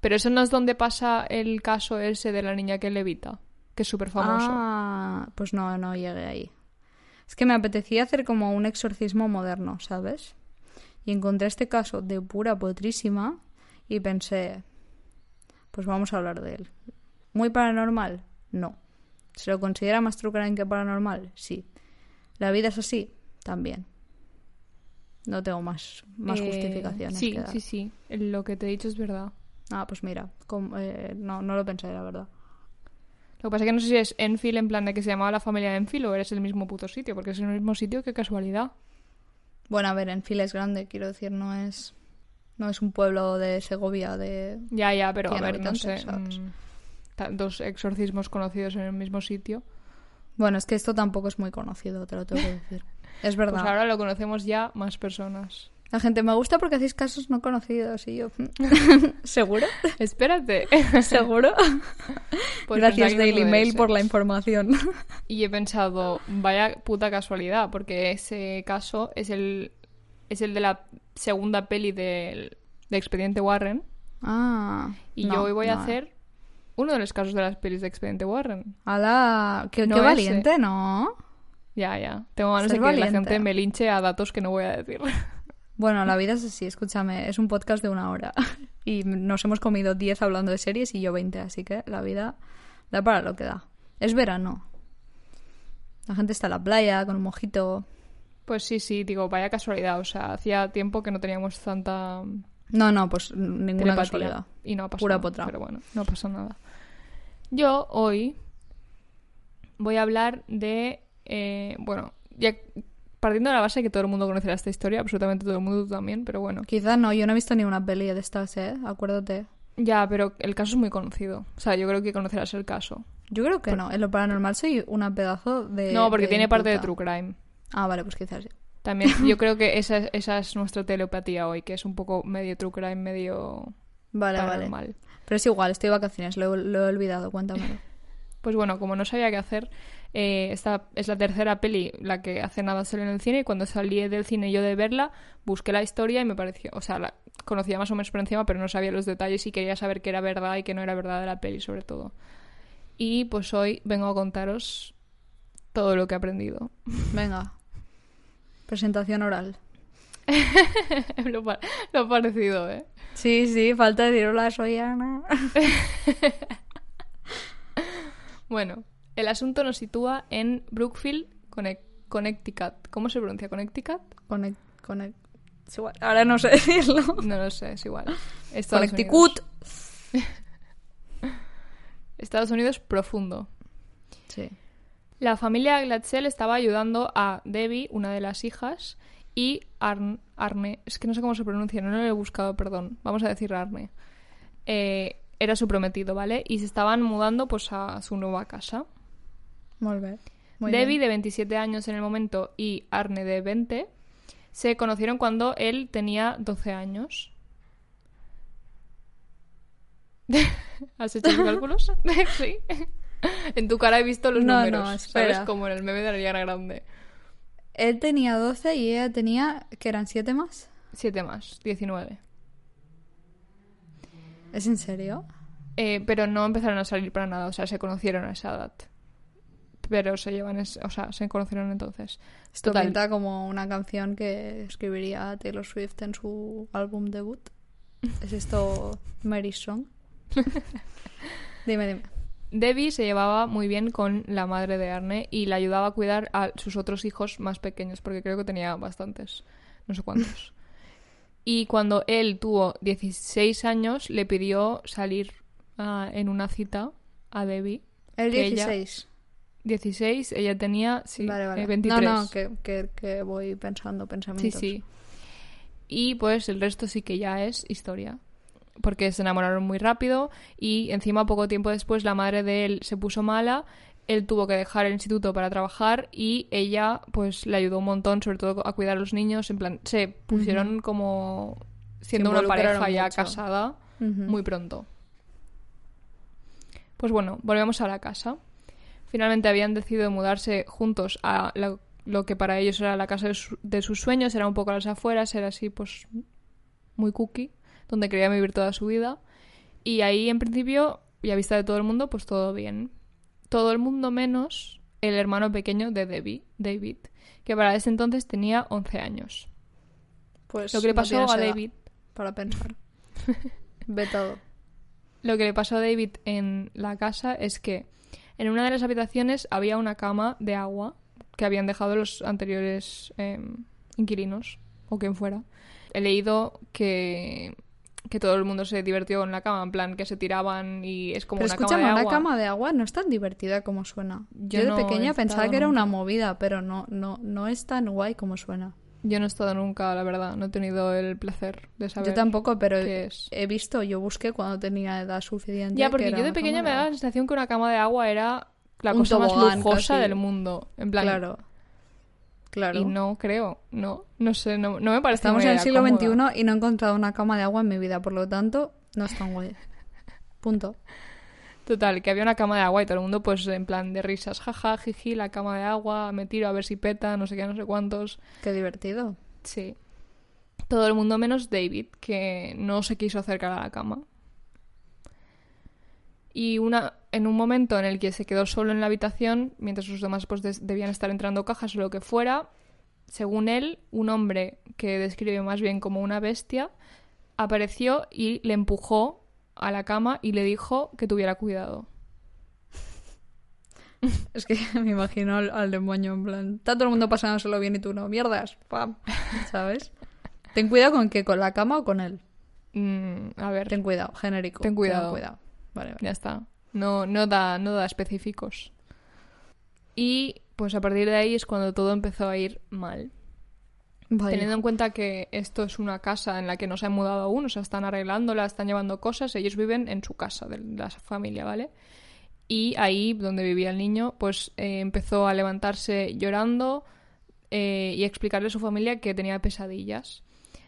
Speaker 1: Pero eso no es donde pasa el caso ese de la niña que levita, que es súper famoso.
Speaker 2: Ah, pues no, no llegué ahí. Es que me apetecía hacer como un exorcismo moderno, ¿sabes? Y encontré este caso de pura potrísima y pensé, pues vamos a hablar de él. ¿Muy paranormal? No. ¿Se lo considera más true crime que paranormal? Sí. ¿La vida es así? También. No tengo más, más
Speaker 1: Eh,
Speaker 2: justificaciones.
Speaker 1: Sí,
Speaker 2: que dar.
Speaker 1: sí, sí. Lo que te he dicho es verdad.
Speaker 2: Ah, pues mira, eh, no, no lo pensé, la verdad.
Speaker 1: Lo que pasa es que no sé si es Enfield en plan de que se llamaba la familia de Enfield o eres el mismo puto sitio, porque es el mismo sitio, qué casualidad.
Speaker 2: Bueno, a ver, Enfield es grande, quiero decir, no es no es un pueblo de Segovia de
Speaker 1: Ya, ya, pero a
Speaker 2: 100
Speaker 1: ver, no sé. mm, dos exorcismos conocidos en el mismo sitio.
Speaker 2: Bueno, es que esto tampoco es muy conocido, te lo tengo que decir. Es verdad.
Speaker 1: Pues ahora lo conocemos ya más personas.
Speaker 2: La gente me gusta porque hacéis casos no conocidos y yo ¿Seguro?
Speaker 1: Espérate.
Speaker 2: ¿Seguro?
Speaker 1: Pues
Speaker 2: Gracias Daily Mail por
Speaker 1: ¿eh?
Speaker 2: la información.
Speaker 1: Y he pensado, vaya puta casualidad, porque ese caso es el, es el de la segunda peli de Expediente Warren.
Speaker 2: ah.
Speaker 1: Y
Speaker 2: no,
Speaker 1: yo hoy voy a
Speaker 2: no.
Speaker 1: hacer uno de los casos de las pelis de Expediente Warren.
Speaker 2: ¡Hala! ¡Qué,
Speaker 1: No
Speaker 2: qué
Speaker 1: ese.
Speaker 2: valiente, ¿no?
Speaker 1: Ya, ya. Tengo ganas
Speaker 2: Ser
Speaker 1: de que la gente me linche a datos que no voy a decir.
Speaker 2: Bueno, la vida es así, escúchame, es un podcast de una hora. Y nos hemos comido 10 hablando de series y yo 20, así que la vida da para lo que da. Es verano. La gente está en la playa con un mojito.
Speaker 1: Pues sí, sí, digo, vaya casualidad. O sea, hacía tiempo que no teníamos tanta
Speaker 2: No, no, pues ninguna
Speaker 1: telepatía.
Speaker 2: casualidad.
Speaker 1: Y no ha pasado.
Speaker 2: Pura potra.
Speaker 1: Pero bueno, no pasa nada. Yo hoy voy a hablar de. eh, bueno, ya partiendo de la base que todo el mundo conocerá esta historia, absolutamente todo el mundo tú también, pero bueno.
Speaker 2: Quizás no, yo no he visto ni una peli de estas, ¿eh? Acuérdate.
Speaker 1: Ya, pero el caso es muy conocido. O sea, yo creo que conocerás el caso.
Speaker 2: Yo creo que no. En lo paranormal soy una pedazo de.
Speaker 1: no, porque
Speaker 2: de
Speaker 1: tiene parte de true crime.
Speaker 2: Ah, vale, pues quizás sí.
Speaker 1: También, yo creo que esa, es- esa es nuestra telepatía hoy, que es un poco medio true crime, medio
Speaker 2: Vale, vale.
Speaker 1: paranormal.
Speaker 2: Pero es igual, estoy de vacaciones, lo, lo he olvidado, cuéntamelo.
Speaker 1: Pues bueno, como no sabía qué hacer, Eh, esta es la tercera peli, la que hace nada sale en el cine, y cuando salí del cine yo de verla, busqué la historia y me pareció, o sea, la conocía más o menos por encima, pero no sabía los detalles y quería saber qué era verdad y qué no era verdad de la peli, sobre todo. Y pues hoy vengo a contaros todo lo que he aprendido.
Speaker 2: Venga. Presentación oral.
Speaker 1: lo, pa- lo parecido, ¿eh?
Speaker 2: Sí, sí, falta decir hola, soy Ana.
Speaker 1: Bueno, el asunto nos sitúa en Brookfield, Connect- Connecticut. ¿Cómo se pronuncia Connecticut?
Speaker 2: Es igual, Ahora no sé decirlo.
Speaker 1: No lo sé, es igual. Estados
Speaker 2: Connecticut.
Speaker 1: Unidos. Estados Unidos profundo.
Speaker 2: Sí.
Speaker 1: La familia Glatzel estaba ayudando a Debbie, una de las hijas, y Arn- Arne, es que no sé cómo se pronuncia, no lo he buscado, perdón, vamos a decir Arne. Eh, era su prometido, ¿vale? Y se estaban mudando pues a su nueva casa.
Speaker 2: Muy bien. Muy
Speaker 1: Debbie,
Speaker 2: bien.
Speaker 1: de 27 años en el momento, y Arne, de 20, se conocieron cuando él tenía 12 años. ¿Has hecho los cálculos? sí. En tu cara he visto los
Speaker 2: No, no,
Speaker 1: números,
Speaker 2: espera.
Speaker 1: ¿sabes? Como en el meme de Ariana Grande.
Speaker 2: Él tenía 12 y ella tenía, que eran 7 más.
Speaker 1: Siete más, 19.
Speaker 2: ¿Es en serio?
Speaker 1: Eh, pero no empezaron a salir para nada, o sea, se conocieron a esa edad. Pero se llevan, es- o sea, se conocieron entonces.
Speaker 2: Esto
Speaker 1: Total.
Speaker 2: pinta como una canción que escribiría Taylor Swift en su álbum debut. ¿Es esto Mary's Song? dime, dime.
Speaker 1: Debbie se llevaba muy bien con la madre de Arne y la ayudaba a cuidar a sus otros hijos más pequeños, porque creo que tenía bastantes, no sé cuántos. y cuando él tuvo 16 años, le pidió salir ah, en una cita a Debbie.
Speaker 2: El
Speaker 1: Que ella-
Speaker 2: 16.
Speaker 1: 16, ella tenía sí,
Speaker 2: vale, vale.
Speaker 1: eh, 23.
Speaker 2: No, no, que, que, que voy pensando
Speaker 1: Sí,
Speaker 2: pensamientos.
Speaker 1: sí. Y pues el resto sí que ya es historia. Porque se enamoraron muy rápido y encima poco tiempo después la madre de él se puso mala, él tuvo que dejar el instituto para trabajar y ella pues le ayudó un montón, sobre todo a cuidar a los niños, en plan, se pusieron como siendo una pareja ya
Speaker 2: mucho.
Speaker 1: casada muy pronto. Pues bueno, volvemos a la casa. Finalmente habían decidido mudarse juntos a la- lo que para ellos era la casa de, su- de sus sueños, era un poco a las afueras, era así pues muy cookie, donde quería vivir toda su vida. Y ahí en principio, y a vista de todo el mundo, pues todo bien. Todo el mundo menos el hermano pequeño de Debbie, David, que para ese entonces tenía 11 años.
Speaker 2: Pues
Speaker 1: Lo que le pasó a David
Speaker 2: Para pensar. Ve todo.
Speaker 1: Lo que le pasó a David en la casa es que en una de las habitaciones había una cama de agua que habían dejado los anteriores eh, inquilinos o quien fuera. He leído que, que todo el mundo se divirtió en la cama, en plan que se tiraban y es como
Speaker 2: Pero
Speaker 1: una cama de
Speaker 2: una
Speaker 1: agua.
Speaker 2: cama de agua no es tan divertida como suena.
Speaker 1: Yo
Speaker 2: de pequeña pensaba que era una movida, pero no, no, no es tan guay como suena.
Speaker 1: Yo no he estado nunca, la verdad, no he tenido el placer de saber.
Speaker 2: Yo tampoco, pero
Speaker 1: qué es.
Speaker 2: he visto, yo busqué cuando tenía edad suficiente.
Speaker 1: Ya,
Speaker 2: que
Speaker 1: porque yo de pequeña me daba la sensación que una cama de agua era la cosa más lujosa
Speaker 2: casi.
Speaker 1: del mundo. En plan,
Speaker 2: Claro. Claro.
Speaker 1: Y no creo, no, no sé, no, no me parece
Speaker 2: Estamos en el siglo
Speaker 1: cómoda.
Speaker 2: XXI y no he encontrado una cama de agua en mi vida, por lo tanto, no es tan guay. Punto.
Speaker 1: Total, que había una cama de agua y todo el mundo pues en plan de risas, jaja, jiji, la cama de agua, me tiro a ver si peta, no sé qué, no sé cuántos.
Speaker 2: Qué divertido.
Speaker 1: Sí. Todo el mundo menos David, que no se quiso acercar a la cama. Y una, en un momento en el que se quedó solo en la habitación, mientras los demás pues debían estar entrando cajas o lo que fuera, según él, un hombre que describe más bien como una bestia, apareció y le empujó a la cama y le dijo que tuviera cuidado.
Speaker 2: Es que me imagino al, al demonio en plan, está todo el mundo pasándoselo bien y tú no, mierdas, pam, ¿sabes? Ten cuidado con que con la cama o con él.
Speaker 1: Mm, a ver,
Speaker 2: Ten cuidado, genérico.
Speaker 1: Ten cuidado.
Speaker 2: Vale, vale.
Speaker 1: Ya está. No, no, da, no da específicos. Y pues a partir de ahí es cuando todo empezó a ir mal. Teniendo en cuenta que esto es una casa en la que no se han mudado aún, o sea, están arreglándola, están llevando cosas, ellos viven en su casa de la familia, ¿vale? Y ahí, donde vivía el niño, pues eh, empezó a levantarse llorando eh, y a explicarle a su familia que tenía pesadillas.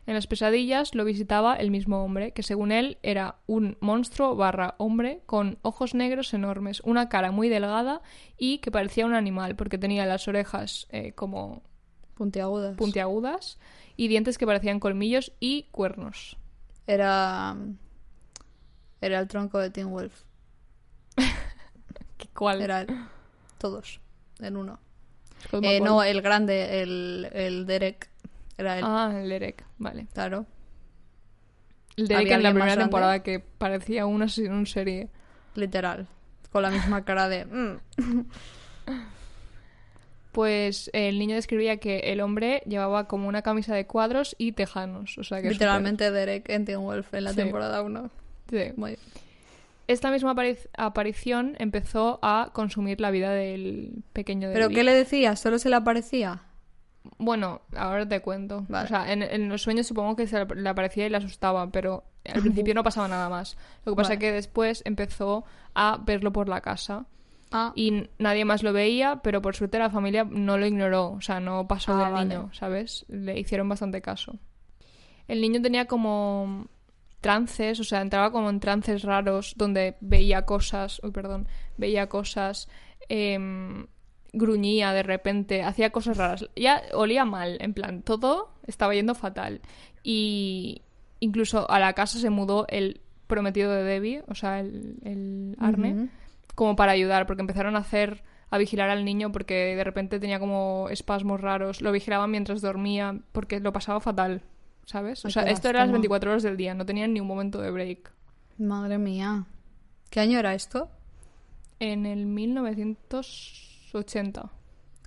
Speaker 1: En las pesadillas lo visitaba el mismo hombre, que según él era un monstruo barra hombre con ojos negros enormes, una cara muy delgada y que parecía un animal porque tenía las orejas eh, como
Speaker 2: Puntiagudas.
Speaker 1: puntiagudas y dientes que parecían colmillos y cuernos.
Speaker 2: Era. Era el tronco de Teen Wolf.
Speaker 1: ¿Qué- ¿Cuál?
Speaker 2: Era él. Todos. En uno.
Speaker 1: ¿Cómo
Speaker 2: Eh, no, el grande, el, el Derek. Era él.
Speaker 1: Ah, el Derek, vale.
Speaker 2: Claro.
Speaker 1: El Derek
Speaker 2: ¿Había
Speaker 1: en la primera
Speaker 2: grande?
Speaker 1: temporada que parecía un asesino en serie.
Speaker 2: Literal. Con la misma cara de.
Speaker 1: Pues el niño describía que el hombre llevaba como una camisa de cuadros y tejanos. O sea que
Speaker 2: Literalmente Derek en Teen Wolf en la
Speaker 1: Sí.
Speaker 2: temporada 1.
Speaker 1: súper- sí.
Speaker 2: Muy...
Speaker 1: Esta misma apari- aparición empezó a consumir la vida del pequeño
Speaker 2: ¿Pero qué le decía? ¿Solo se le aparecía?
Speaker 1: Bueno, ahora te cuento.
Speaker 2: Vale.
Speaker 1: O sea, en, en los sueños supongo que se le aparecía y le asustaba, pero al principio no pasaba nada más. Lo que pasa
Speaker 2: Vale.
Speaker 1: es que después empezó a verlo por la casa
Speaker 2: Ah,
Speaker 1: y nadie más lo veía, pero por suerte la familia no lo ignoró, o sea, no pasó
Speaker 2: Ah,
Speaker 1: del
Speaker 2: vale.
Speaker 1: niño, ¿sabes? Le hicieron bastante caso. El niño tenía como trances, o sea, entraba como en trances raros donde veía cosas, uy, perdón, veía cosas, em, gruñía de repente, hacía cosas raras. Ya olía mal, en plan, todo estaba yendo fatal. Y incluso a la casa se mudó el prometido de Debbie, o sea, el, el Arne. Como para ayudar, porque empezaron a hacer a vigilar al niño porque de repente tenía como espasmos raros, lo vigilaban mientras dormía porque lo pasaba fatal, ¿sabes? O sea, esto era las
Speaker 2: lástima.
Speaker 1: 24 horas del día, no tenían ni un momento de break.
Speaker 2: Madre mía. ¿Qué año era esto?
Speaker 1: En el 1980.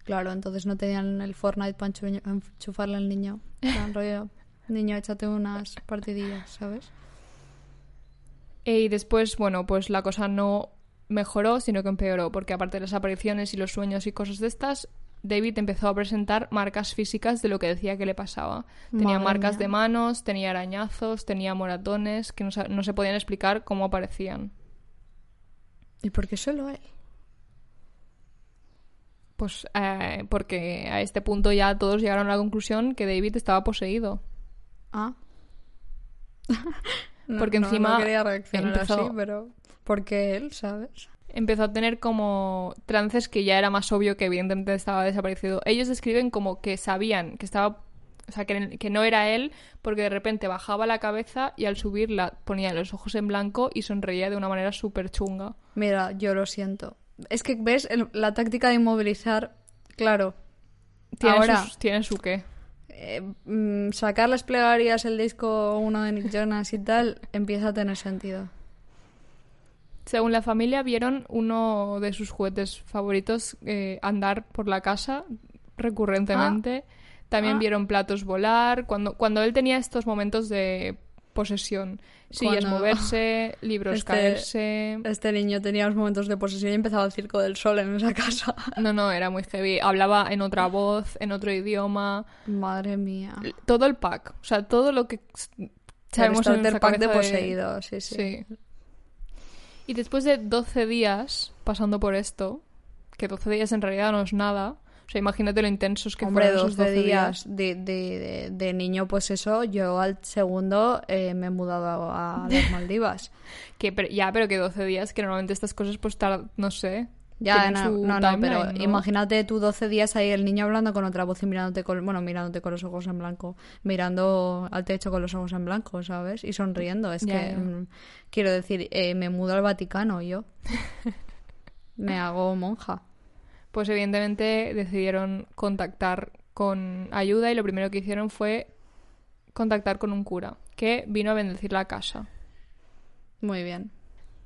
Speaker 2: Claro, entonces no tenían el Fortnite para enchu- enchufarle al niño. Rollo, niño, échate unas partidillas, ¿sabes?
Speaker 1: E, Y después, bueno, pues la cosa no mejoró, sino que empeoró, porque aparte de las apariciones y los sueños y cosas de estas, David empezó a presentar marcas físicas de lo que decía que le pasaba. Tenía
Speaker 2: Madre
Speaker 1: marcas
Speaker 2: mía.
Speaker 1: de manos, tenía arañazos, tenía moratones que no, no se podían explicar cómo aparecían.
Speaker 2: ¿Y por qué solo él?
Speaker 1: Pues eh, porque a este punto ya todos llegaron a la conclusión que David estaba poseído.
Speaker 2: Ah. No-
Speaker 1: Porque
Speaker 2: no-
Speaker 1: encima
Speaker 2: No quería reaccionar
Speaker 1: empezó-
Speaker 2: así, pero... Porque él, ¿sabes?
Speaker 1: empezó a tener como trances que ya era más obvio que evidentemente estaba desaparecido. Ellos describen como que sabían que estaba, o sea, que, que no era él porque de repente bajaba la cabeza y al subirla ponía los ojos en blanco y sonreía de una manera súper chunga.
Speaker 2: Mira, yo lo siento. Es que, ¿ves? El- la táctica de inmovilizar, claro.
Speaker 1: Tiene,
Speaker 2: Ahora,
Speaker 1: sus- tiene su qué.
Speaker 2: eh, mm, sacar las plegarias, el disco uno de Nick Jonas y tal, empieza a tener sentido.
Speaker 1: Según la familia, vieron uno de sus juguetes favoritos eh, andar por la casa recurrentemente. También
Speaker 2: Ah.
Speaker 1: vieron platos volar. Cuando, cuando él tenía estos momentos de posesión, sillas
Speaker 2: Cuando-
Speaker 1: moverse, libros
Speaker 2: Este-
Speaker 1: caerse.
Speaker 2: Este niño tenía los momentos de posesión y empezaba el circo del sol en esa casa.
Speaker 1: No, no, era muy heavy. Hablaba en otra voz, en otro idioma.
Speaker 2: Madre mía.
Speaker 1: Todo el pack. O sea, todo lo que
Speaker 2: El
Speaker 1: sabemos en nuestra
Speaker 2: pack de poseído, sí, sí.
Speaker 1: Sí. Y después de 12 días pasando por esto, que 12 días en realidad no es nada, o sea, imagínate lo intensos que
Speaker 2: Hombre,
Speaker 1: fueron esos
Speaker 2: 12
Speaker 1: 12
Speaker 2: días de, de, de- de niño, pues eso, yo al segundo eh, me he mudado a las Maldivas.
Speaker 1: Que, pero- ya, pero que 12 días, que normalmente estas cosas pues tardan, no sé.
Speaker 2: Ya, no, no, no, pero imagínate tú 12 días ahí el niño hablando con otra voz y mirándote con, bueno, mirándote con los ojos en blanco, mirando al techo con los ojos en blanco, ¿sabes? Y sonriendo. Es
Speaker 1: Ya,
Speaker 2: que,
Speaker 1: ya.
Speaker 2: mm, quiero decir, eh, me mudo al Vaticano yo. me hago monja.
Speaker 1: Pues evidentemente decidieron contactar con ayuda y lo primero que hicieron fue contactar con un cura que vino a bendecir la casa.
Speaker 2: Muy bien.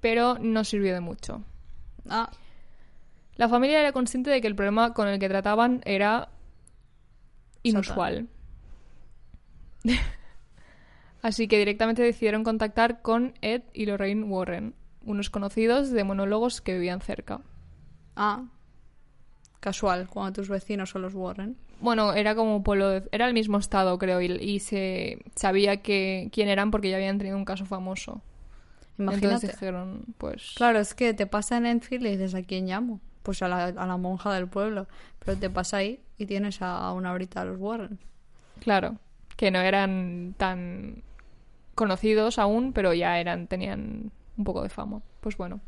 Speaker 1: Pero no sirvió de mucho.
Speaker 2: Ah,
Speaker 1: La familia era consciente de que el problema con el que trataban era inusual. Así que directamente decidieron contactar con Ed y Lorraine Warren, unos conocidos de monólogos que vivían cerca.
Speaker 2: ah. Casual, cuando tus vecinos son los Warren.
Speaker 1: Bueno, era como un pueblo, de- era el mismo estado, creo, y, y se sabía que quién eran porque ya habían tenido un caso famoso.
Speaker 2: Imagínate.
Speaker 1: Entonces dijeron, pues...
Speaker 2: Claro, es que te pasa en Enfield y dices, ¿a quién llamo? Pues a la, a la monja del pueblo. Pero te pasa ahí y tienes a, una horita a los Warren.
Speaker 1: Claro. que no eran tan conocidos aún, pero ya eran, tenían un poco de fama. Pues bueno.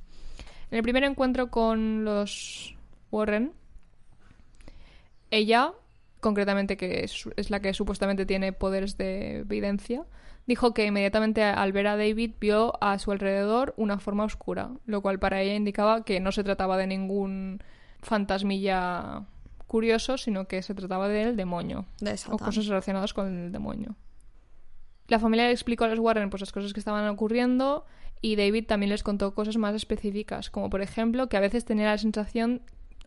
Speaker 1: En el primer encuentro con los Warren, ella, concretamente que es, es la que supuestamente tiene poderes de evidencia, dijo que inmediatamente al ver a David vio a su alrededor una forma oscura, lo cual para ella indicaba que no se trataba de ningún fantasmilla curioso, sino que se trataba del demonio
Speaker 2: De
Speaker 1: o cosas relacionadas con el demonio. La familia le explicó a los Warren pues, las cosas que estaban ocurriendo y David también les contó cosas más específicas, como por ejemplo que a veces tenía la sensación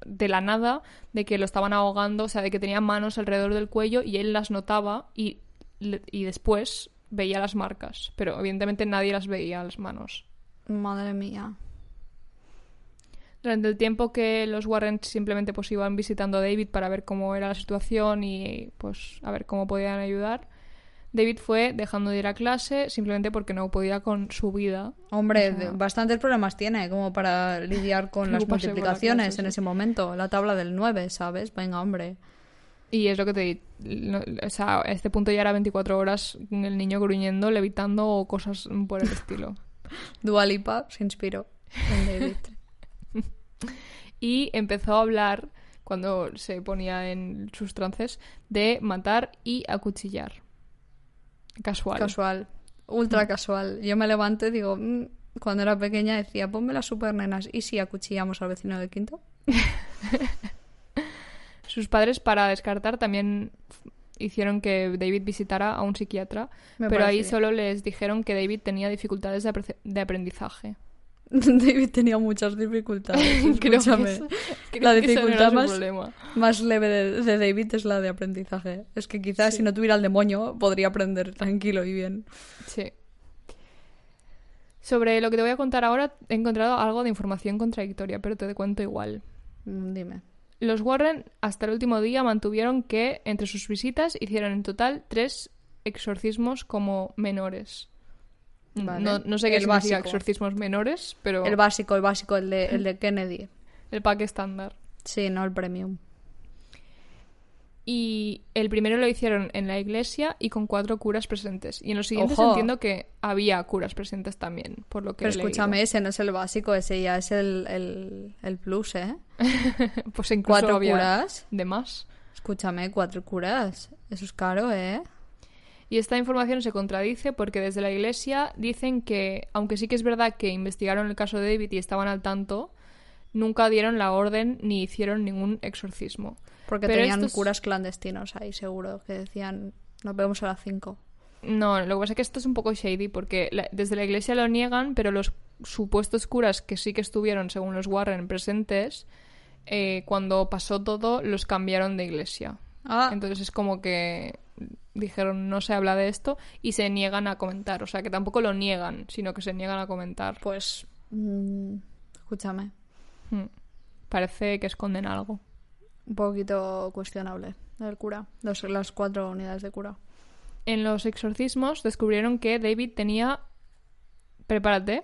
Speaker 1: de la nada de que lo estaban ahogando, o sea, de que tenía manos alrededor del cuello y él las notaba y, y después veía las marcas, pero evidentemente nadie las veía las manos.
Speaker 2: Madre mía.
Speaker 1: Durante el tiempo que los Warren simplemente pues iban visitando a David para ver cómo era la situación y pues a ver cómo podían ayudar, David fue dejando de ir a clase simplemente porque no podía con su vida.
Speaker 2: Hombre,
Speaker 1: O sea-
Speaker 2: de- bastantes problemas tiene como para lidiar con las
Speaker 1: la
Speaker 2: multiplicaciones
Speaker 1: clase,
Speaker 2: en
Speaker 1: sí.
Speaker 2: ese momento. La tabla del 9, ¿sabes? Venga, hombre.
Speaker 1: Y es lo que te di- o sea, a este punto ya era 24 horas el niño gruñendo, levitando o cosas por el estilo.
Speaker 2: Dualipa se inspiró en David.
Speaker 1: Y empezó a hablar, cuando se ponía en sus trances, de matar y acuchillar. Casual.
Speaker 2: Casual. Ultra casual. Yo me levanto y digo, mm, cuando era pequeña decía, ponme las super nenas. ¿Y si acuchillamos al vecino del quinto?
Speaker 1: Sus padres, para descartar, también hicieron que David visitara a un psiquiatra,
Speaker 2: Me
Speaker 1: pero ahí solo les dijeron que David tenía dificultades de, apre- de aprendizaje.
Speaker 2: David tenía muchas dificultades.
Speaker 1: Creo que creo
Speaker 2: La dificultad más- leve de, de David es la de aprendizaje. Es que quizás
Speaker 1: Sí.
Speaker 2: si no tuviera el demonio podría aprender tranquilo y bien.
Speaker 1: Sí. Sobre lo que te voy a contar ahora, he encontrado algo de información contradictoria, pero te cuento igual.
Speaker 2: Mm, Dime.
Speaker 1: Los Warren hasta el último día mantuvieron que entre sus visitas hicieron en total tres exorcismos como menores.
Speaker 2: Vale.
Speaker 1: No, no sé qué
Speaker 2: El
Speaker 1: significa
Speaker 2: básico.
Speaker 1: exorcismos menores, pero
Speaker 2: El básico, el básico, el de, el de Kennedy.
Speaker 1: el pack estándar.
Speaker 2: Sí, no el premium.
Speaker 1: Y el primero lo hicieron en la iglesia y con cuatro curas presentes. Y en los siguientes
Speaker 2: Ojo.
Speaker 1: entiendo que había curas presentes también, por lo que
Speaker 2: Pero escúchame, ese no es el básico, ese ya es el, el, el plus, ¿eh?
Speaker 1: pues incluso
Speaker 2: Cuatro
Speaker 1: había
Speaker 2: curas.
Speaker 1: de más.
Speaker 2: Escúchame, cuatro curas. Eso es caro, ¿eh?
Speaker 1: Y esta información se contradice porque desde la iglesia dicen que, aunque sí que es verdad que investigaron el caso de David y estaban al tanto, nunca dieron la orden ni hicieron ningún exorcismo.
Speaker 2: Porque
Speaker 1: Pero
Speaker 2: tenían
Speaker 1: estos-
Speaker 2: curas clandestinos ahí, seguro, que decían, nos vemos a las cinco.
Speaker 1: No, lo que pasa es que esto es un poco shady porque la- desde la iglesia lo niegan, pero los supuestos curas que sí que estuvieron, según los Warren, presentes, eh, cuando pasó todo, los cambiaron de iglesia.
Speaker 2: Ah,
Speaker 1: Entonces es como que dijeron no se habla de esto y se niegan a comentar. O sea, que tampoco lo niegan, sino que se niegan a comentar.
Speaker 2: pues... mm, escúchame.
Speaker 1: Parece que esconden algo.
Speaker 2: un poquito cuestionable el cura. Los- las cuatro unidades de cura.
Speaker 1: En los exorcismos descubrieron que David tenía, prepárate,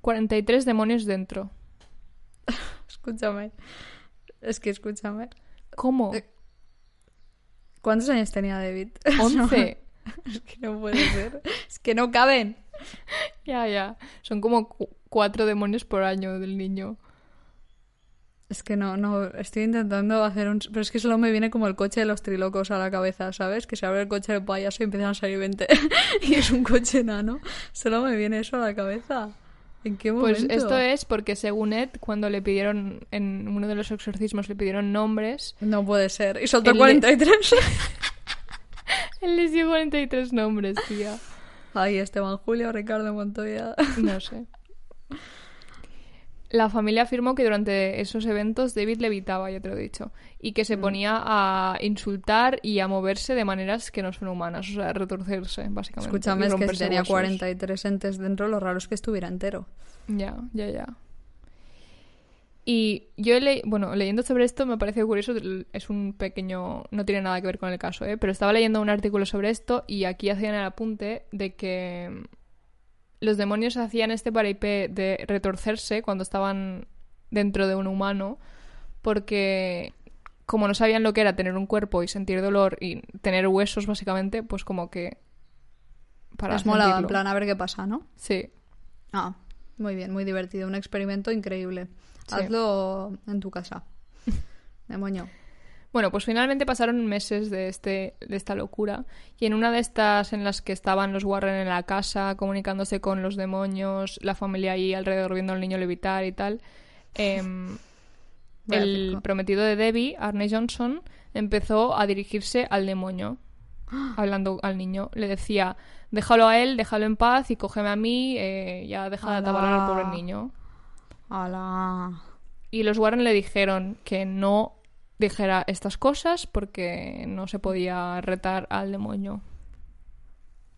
Speaker 1: 43 demonios dentro.
Speaker 2: Escúchame. Es que escúchame.
Speaker 1: ¿Cómo?
Speaker 2: Eh, ¿Cuántos años tenía David?
Speaker 1: 11.
Speaker 2: es que no puede ser. Es que no caben.
Speaker 1: ya, ya. Son como cuatro demonios por año del niño.
Speaker 2: Es que no, no, estoy intentando hacer un... Pero es que solo me viene como el coche de los trilocos a la cabeza, ¿sabes? Que se abre el coche del payaso y empiezan a salir 20. y es un coche enano. Solo me viene eso a la cabeza. ¿En qué momento?
Speaker 1: Pues esto es porque según Ed, cuando le pidieron, en uno de los exorcismos le pidieron nombres,
Speaker 2: No puede ser. Y soltó
Speaker 1: de-
Speaker 2: 43.
Speaker 1: él les dio 43 nombres, tía.
Speaker 2: Ay, Esteban Julio, Ricardo Montoya.
Speaker 1: No sé. La familia afirmó que durante esos eventos David levitaba, ya te lo he dicho, y que
Speaker 2: Mm.
Speaker 1: se ponía a insultar y a moverse de maneras que no son humanas, o sea, a retorcerse, básicamente.
Speaker 2: Escúchame, es que si tenía
Speaker 1: huesos.
Speaker 2: 43 entes dentro, lo raro es que estuviera entero.
Speaker 1: Ya, ya, ya. Y yo, le bueno, leyendo sobre esto me parece curioso, es un pequeño, no tiene nada que ver con el caso, ¿eh? pero estaba leyendo un artículo sobre esto y aquí hacían el apunte de que los demonios hacían este paripé de retorcerse cuando estaban dentro de un humano porque como no sabían lo que era tener un cuerpo y sentir dolor y tener huesos, básicamente, pues como que... Para
Speaker 2: Les molaba, en plan, a ver qué pasa, ¿no?
Speaker 1: Sí.
Speaker 2: Ah, muy bien, muy divertido. Un experimento increíble.
Speaker 1: Sí.
Speaker 2: Hazlo en tu casa. Demonio.
Speaker 1: Bueno, pues finalmente pasaron meses de, este, de esta locura y en una de estas en las que estaban los Warren en la casa comunicándose con los demonios, la familia ahí alrededor viendo al niño levitar y tal, em, el
Speaker 2: pico.
Speaker 1: prometido de Debbie, Arne Johnson, empezó a dirigirse al demonio, hablando al niño. Le decía, déjalo a él, déjalo en paz y cógeme a mí, eh, ya deja de
Speaker 2: Ala.
Speaker 1: atabalar al pobre niño.
Speaker 2: Hola.
Speaker 1: Y los Warren le dijeron que no dijera estas cosas porque no se podía retar al demonio.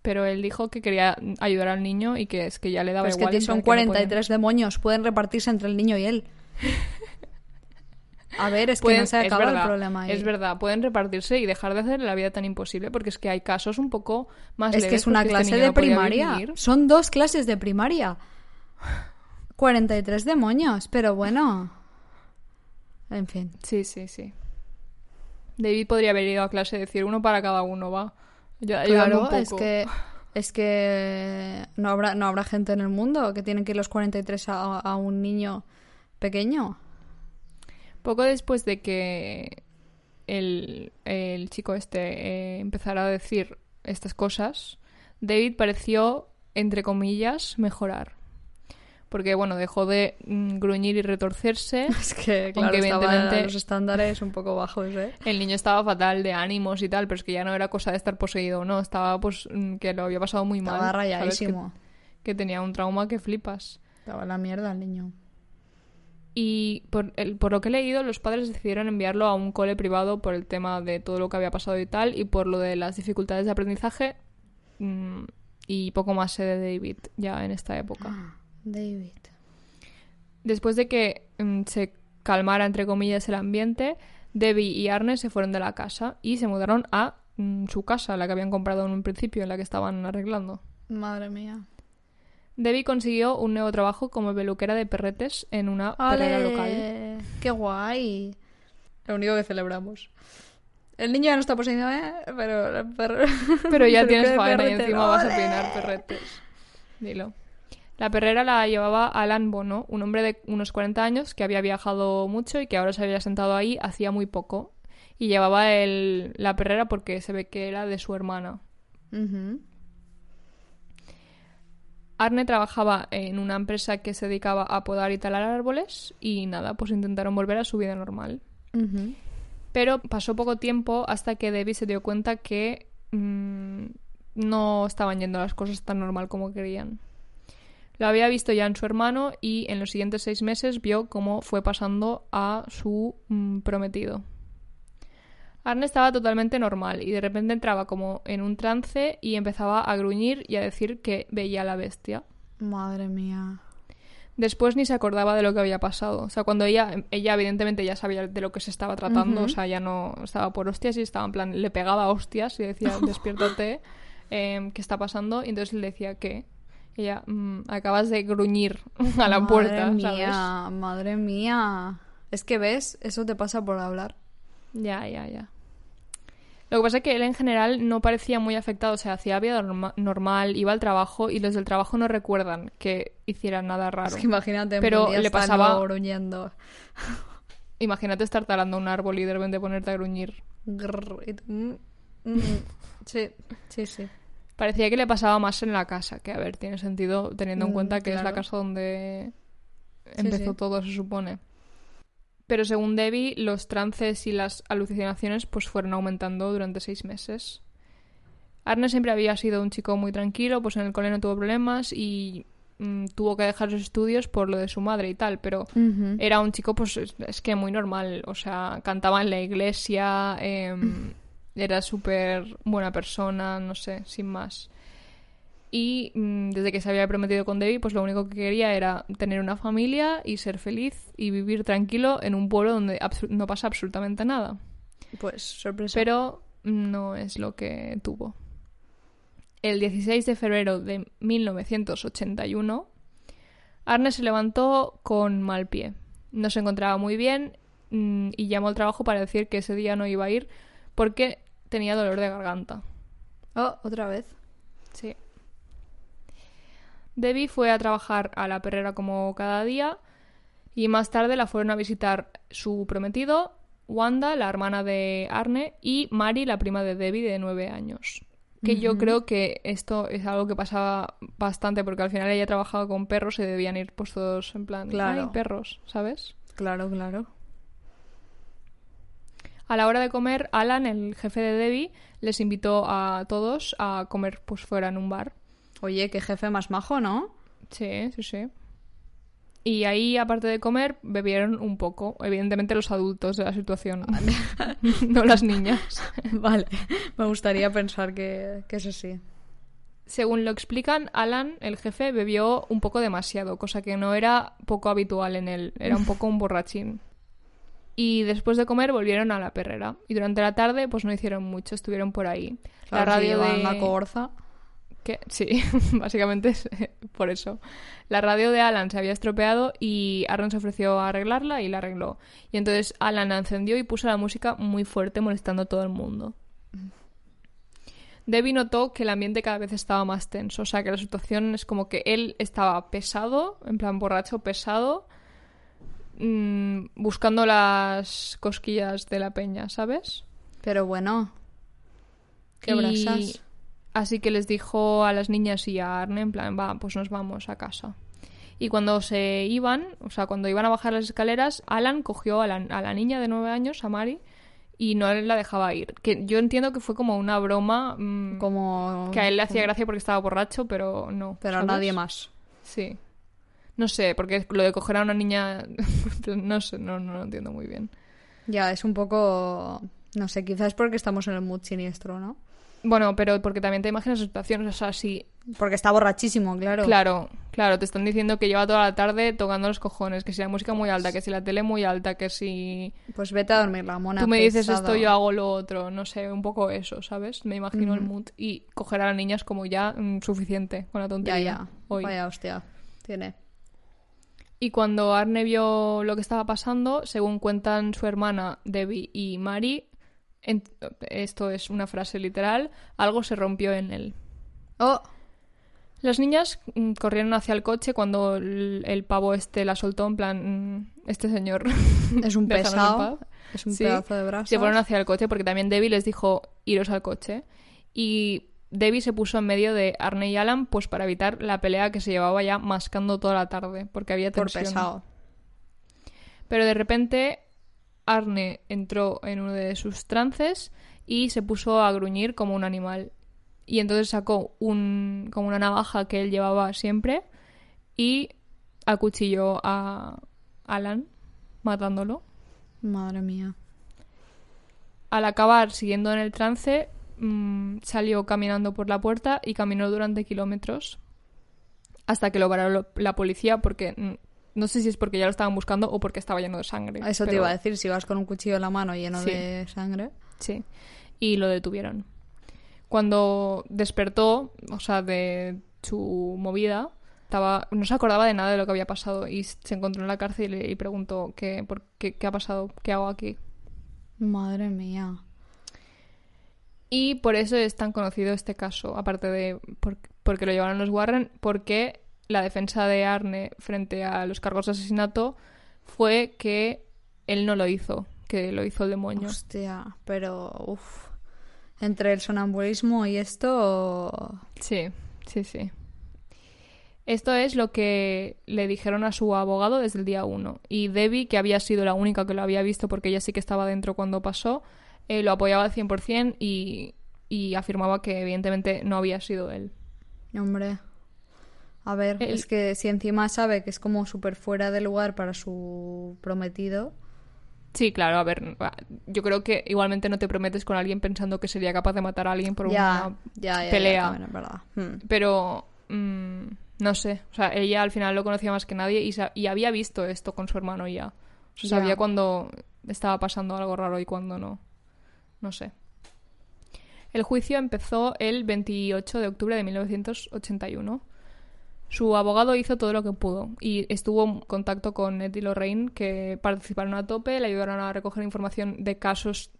Speaker 1: Pero él dijo que quería ayudar al niño y que es que ya le daba
Speaker 2: Pero es
Speaker 1: igual.
Speaker 2: que
Speaker 1: en
Speaker 2: son
Speaker 1: plan que no
Speaker 2: 43 demonios. Pueden repartirse entre el niño y él. A ver, es que
Speaker 1: Pueden-
Speaker 2: no se
Speaker 1: es
Speaker 2: acaba el
Speaker 1: verdad,
Speaker 2: problema ahí.
Speaker 1: Es verdad, pueden repartirse y dejar de hacer la vida tan imposible porque es que hay casos un poco más
Speaker 2: Es que es una
Speaker 1: este
Speaker 2: clase de
Speaker 1: no
Speaker 2: primaria. Son dos clases de primaria. 43 demonios, pero bueno. En fin.
Speaker 1: Sí, sí, sí. David podría haber ido a clase y decir uno para cada uno, va.
Speaker 2: Claro,
Speaker 1: un poco.
Speaker 2: es que es que no habrá no habrá gente en el mundo que tienen que ir los 43 a, a un niño pequeño.
Speaker 1: Poco después de que el, el chico este eh, empezara a decir estas cosas, David pareció, entre comillas, mejorar. Porque, bueno, dejó de mm, gruñir y retorcerse.
Speaker 2: Es que claro,
Speaker 1: Aunque evidentemente-
Speaker 2: los estándares un poco bajos, ¿eh?
Speaker 1: El niño estaba fatal de ánimos y tal, pero es que ya no era cosa de estar poseído, no. Estaba, pues, mm, que lo había pasado muy mal.
Speaker 2: Estaba rayadísimo.
Speaker 1: Que, tenía un trauma que flipas.
Speaker 2: Estaba la mierda el niño.
Speaker 1: Y por, el- por lo que he leído, los padres decidieron enviarlo a un cole privado por el tema de todo lo que había pasado y tal, y por lo de las dificultades de aprendizaje. mm, y poco más sé de David ya en esta época.
Speaker 2: David.
Speaker 1: Después de que mm, se calmara, entre comillas, el ambiente, Debbie y Arne se fueron de la casa y se mudaron a mm, su casa, la que habían comprado en un principio, en la que estaban arreglando.
Speaker 2: Madre mía.
Speaker 1: Debbie consiguió un nuevo trabajo como peluquera de perretes en una perrera local.
Speaker 2: ¡Ale! ¡Qué guay! Lo único que celebramos. El niño ya no está poseído, ¿eh? Pero, pero,
Speaker 1: Pero ya tienes faena y encima vas a peinar perretes. Dilo. La perrera la llevaba Alan Bono, un hombre de unos 40 años que había viajado mucho y que ahora se había sentado ahí hacía muy poco. Y llevaba el, la perrera porque se ve que era de su hermana. Arne trabajaba en una empresa que se dedicaba a podar y talar árboles y nada, pues intentaron volver a su vida normal. Pero pasó poco tiempo hasta que Debbie se dio cuenta que mm, no estaban yendo las cosas tan normal como querían. Lo había visto ya en su hermano y en los siguientes seis meses vio cómo fue pasando a su mm, prometido. Arne estaba totalmente normal y de repente entraba como en un trance y empezaba a gruñir y a decir que veía a la bestia.
Speaker 2: Madre mía.
Speaker 1: Después ni se acordaba de lo que había pasado. O sea, cuando ella, ella evidentemente ya sabía de lo que se estaba tratando, o sea, ya no estaba por hostias y estaba en plan, le pegaba hostias y decía, despiértate, em, ¿qué está pasando? Y entonces le decía, ¿qué? Ella, "Mm, acabas de gruñir a la puerta,
Speaker 2: madre
Speaker 1: ¿sabes?
Speaker 2: mía, madre mía. Es que ves, eso te pasa por hablar.
Speaker 1: Ya, ya, ya. Lo que pasa es que él en general no parecía muy afectado, o sea, hacía vida norma- normal, iba al trabajo y los del trabajo no recuerdan que hiciera nada raro.
Speaker 2: Es que imagínate,
Speaker 1: Pero le pasaba-
Speaker 2: gruñendo.
Speaker 1: Imagínate estar talando un árbol y de repente ponerte a gruñir.
Speaker 2: Grrr, mm, mm. Sí, sí, sí.
Speaker 1: Parecía que le pasaba más en la casa, que a ver, tiene sentido teniendo en
Speaker 2: Mm,
Speaker 1: cuenta que es la casa donde empezó
Speaker 2: sí.
Speaker 1: todo, se supone. Pero según Debbie, los trances y las alucinaciones pues fueron aumentando durante seis meses. Arne siempre había sido un chico muy tranquilo, pues en el cole no tuvo problemas y mm, tuvo que dejar los estudios por lo de su madre y tal, pero era un chico, pues es, es que muy normal. O sea, cantaba en la iglesia, em, era súper buena persona, no sé, sin más. Y mm, desde que se había prometido con Debbie, pues lo único que quería era tener una familia y ser feliz y vivir tranquilo en un pueblo donde no pasa absolutamente nada.
Speaker 2: Pues sorpresa.
Speaker 1: Pero no es lo que tuvo. El 16 de febrero de 1981, Arne se levantó con mal pie. No se encontraba muy bien mm, y llamó al trabajo para decir que ese día no iba a ir porque tenía dolor de garganta.
Speaker 2: Oh, otra vez.
Speaker 1: Sí. Debbie fue a trabajar a la perrera como cada día y más tarde la fueron a visitar su prometido, Wanda, la hermana de Arne, y Mari, la prima de Debbie de nueve años. Que yo creo que esto es algo que pasaba bastante porque al final ella trabajaba con perros y debían ir pues todos en plan,
Speaker 2: Claro.
Speaker 1: "Ay, perros, ¿sabes?
Speaker 2: Claro, claro.
Speaker 1: A la hora de comer, Alan, el jefe de Debbie, les invitó a todos a comer pues fuera en un bar.
Speaker 2: Oye, qué jefe más majo, ¿no?
Speaker 1: Sí, sí, sí. Y ahí, aparte de comer, bebieron un poco. Evidentemente los adultos de la situación, no las niñas.
Speaker 2: vale. Me gustaría pensar que, que es así.
Speaker 1: Según lo explican, Alan, el jefe, bebió un poco demasiado, cosa que no era poco habitual en él, era un poco un borrachín. Y después de comer volvieron a la perrera. Y durante la tarde, pues no hicieron mucho, estuvieron por ahí. la
Speaker 2: Claro,
Speaker 1: radio de...
Speaker 2: la cogorza.
Speaker 1: ¿Qué? Sí, básicamente es eh, por eso. La radio de Alan se había estropeado y Aaron se ofreció a arreglarla y la arregló. Y entonces Alan la encendió y puso la música muy fuerte molestando a todo el mundo. Debbie notó que el ambiente cada vez estaba más tenso, o sea que la situación es como que él estaba pesado, en plan borracho pesado, mm, buscando las cosquillas de la peña, ¿sabes?
Speaker 2: Pero bueno. Qué
Speaker 1: Y
Speaker 2: brasas.
Speaker 1: Así que les dijo a las niñas y a Arne, en plan, va, pues nos vamos a casa. Y cuando se iban, o sea, cuando iban a bajar las escaleras, Alan cogió a la, a la niña de nueve años, a Mari, y no la dejaba ir. Que yo entiendo que fue como una broma mm,
Speaker 2: Como...
Speaker 1: que a él le hacía gracia porque estaba borracho, pero no.
Speaker 2: Pero a nadie más.
Speaker 1: Sí. No sé, porque lo de coger a una niña, no sé, no, no lo entiendo muy bien.
Speaker 2: Ya, es un poco... No sé, quizás porque estamos en el mood siniestro, ¿no?
Speaker 1: Bueno, pero porque también te imaginas situaciones, o sea, si
Speaker 2: Porque está borrachísimo, claro.
Speaker 1: Claro, claro, te están diciendo que lleva toda la tarde tocando los cojones, que si la música muy alta, que si la tele muy alta, que si
Speaker 2: Pues vete a dormir, la mona
Speaker 1: tú me dices esto, yo hago lo otro, no sé, un poco eso, ¿sabes? Me imagino el mood y coger a las niñas como ya mm, suficiente con la
Speaker 2: Ya,
Speaker 1: tontería.
Speaker 2: ya.
Speaker 1: hoy.
Speaker 2: Vaya hostia. Tiene.
Speaker 1: Y cuando Arne vio lo que estaba pasando, según cuentan su hermana Debbie y Mari, en- esto es una frase literal, algo se rompió en él.
Speaker 2: Oh,
Speaker 1: Las niñas mm, corrieron hacia el coche cuando el, el pavo este la soltó, en plan, mm, este señor.
Speaker 2: es un pesado. Es un
Speaker 1: Sí.
Speaker 2: pedazo de brasa.
Speaker 1: Se fueron hacia el coche porque también Debbie les dijo iros al coche. Y Debbie se puso en medio de Arne y Alan pues para evitar la pelea que se llevaba ya mascando toda la tarde porque había
Speaker 2: Por
Speaker 1: tensión.
Speaker 2: pesado.
Speaker 1: Pero de repente Arne entró en uno de sus trances y se puso a gruñir como un animal. Y entonces sacó un, como una navaja que él llevaba siempre y acuchilló a Alan, matándolo.
Speaker 2: Madre mía.
Speaker 1: Al acabar siguiendo en el trance, mm, salió caminando por la puerta y caminó durante kilómetros hasta que lo paró la policía porque mm, no sé si es porque ya lo estaban buscando o porque estaba lleno de sangre.
Speaker 2: Eso te iba a decir, si vas con un cuchillo en la mano lleno
Speaker 1: Sí.
Speaker 2: de sangre.
Speaker 1: Sí. Y lo detuvieron. Cuando despertó, o sea, de su movida, estaba, no se acordaba de nada de lo que había pasado y se encontró en la cárcel y, y preguntó ¿qué, por, qué, qué ha pasado, qué hago aquí.
Speaker 2: Madre mía.
Speaker 1: Y por eso es tan conocido este caso, aparte de por- porque lo llevaron los Warren, porque la defensa de Arne frente a los cargos de asesinato fue que él no lo hizo, que lo hizo el demonio.
Speaker 2: Hostia, pero uff. Entre el sonambulismo y esto.
Speaker 1: Sí, sí, sí. Esto es lo que le dijeron a su abogado desde el día uno. Y Debbie, que había sido la única que lo había visto porque ella sí que estaba dentro cuando pasó, eh, lo apoyaba al 100% y, y afirmaba que evidentemente no había sido él.
Speaker 2: Hombre. A ver,
Speaker 1: El-
Speaker 2: es que si encima sabe que es como súper fuera de lugar para su prometido.
Speaker 1: Sí, claro, a ver, yo creo que igualmente no te prometes con alguien pensando que sería capaz de matar a alguien por
Speaker 2: ya,
Speaker 1: una
Speaker 2: ya, ya,
Speaker 1: pelea.
Speaker 2: también verdad. Hmm.
Speaker 1: Pero mm, no sé, o sea, ella al final lo conocía más que nadie y, y había visto esto con su hermano ya. O sea,
Speaker 2: Ya.
Speaker 1: sabía cuando estaba pasando algo raro y cuando no. No sé. El juicio empezó el 28 de octubre de 1981. Su abogado hizo todo lo que pudo y estuvo en contacto con Ed y Lorraine, que participaron a tope, le ayudaron a recoger información de casos.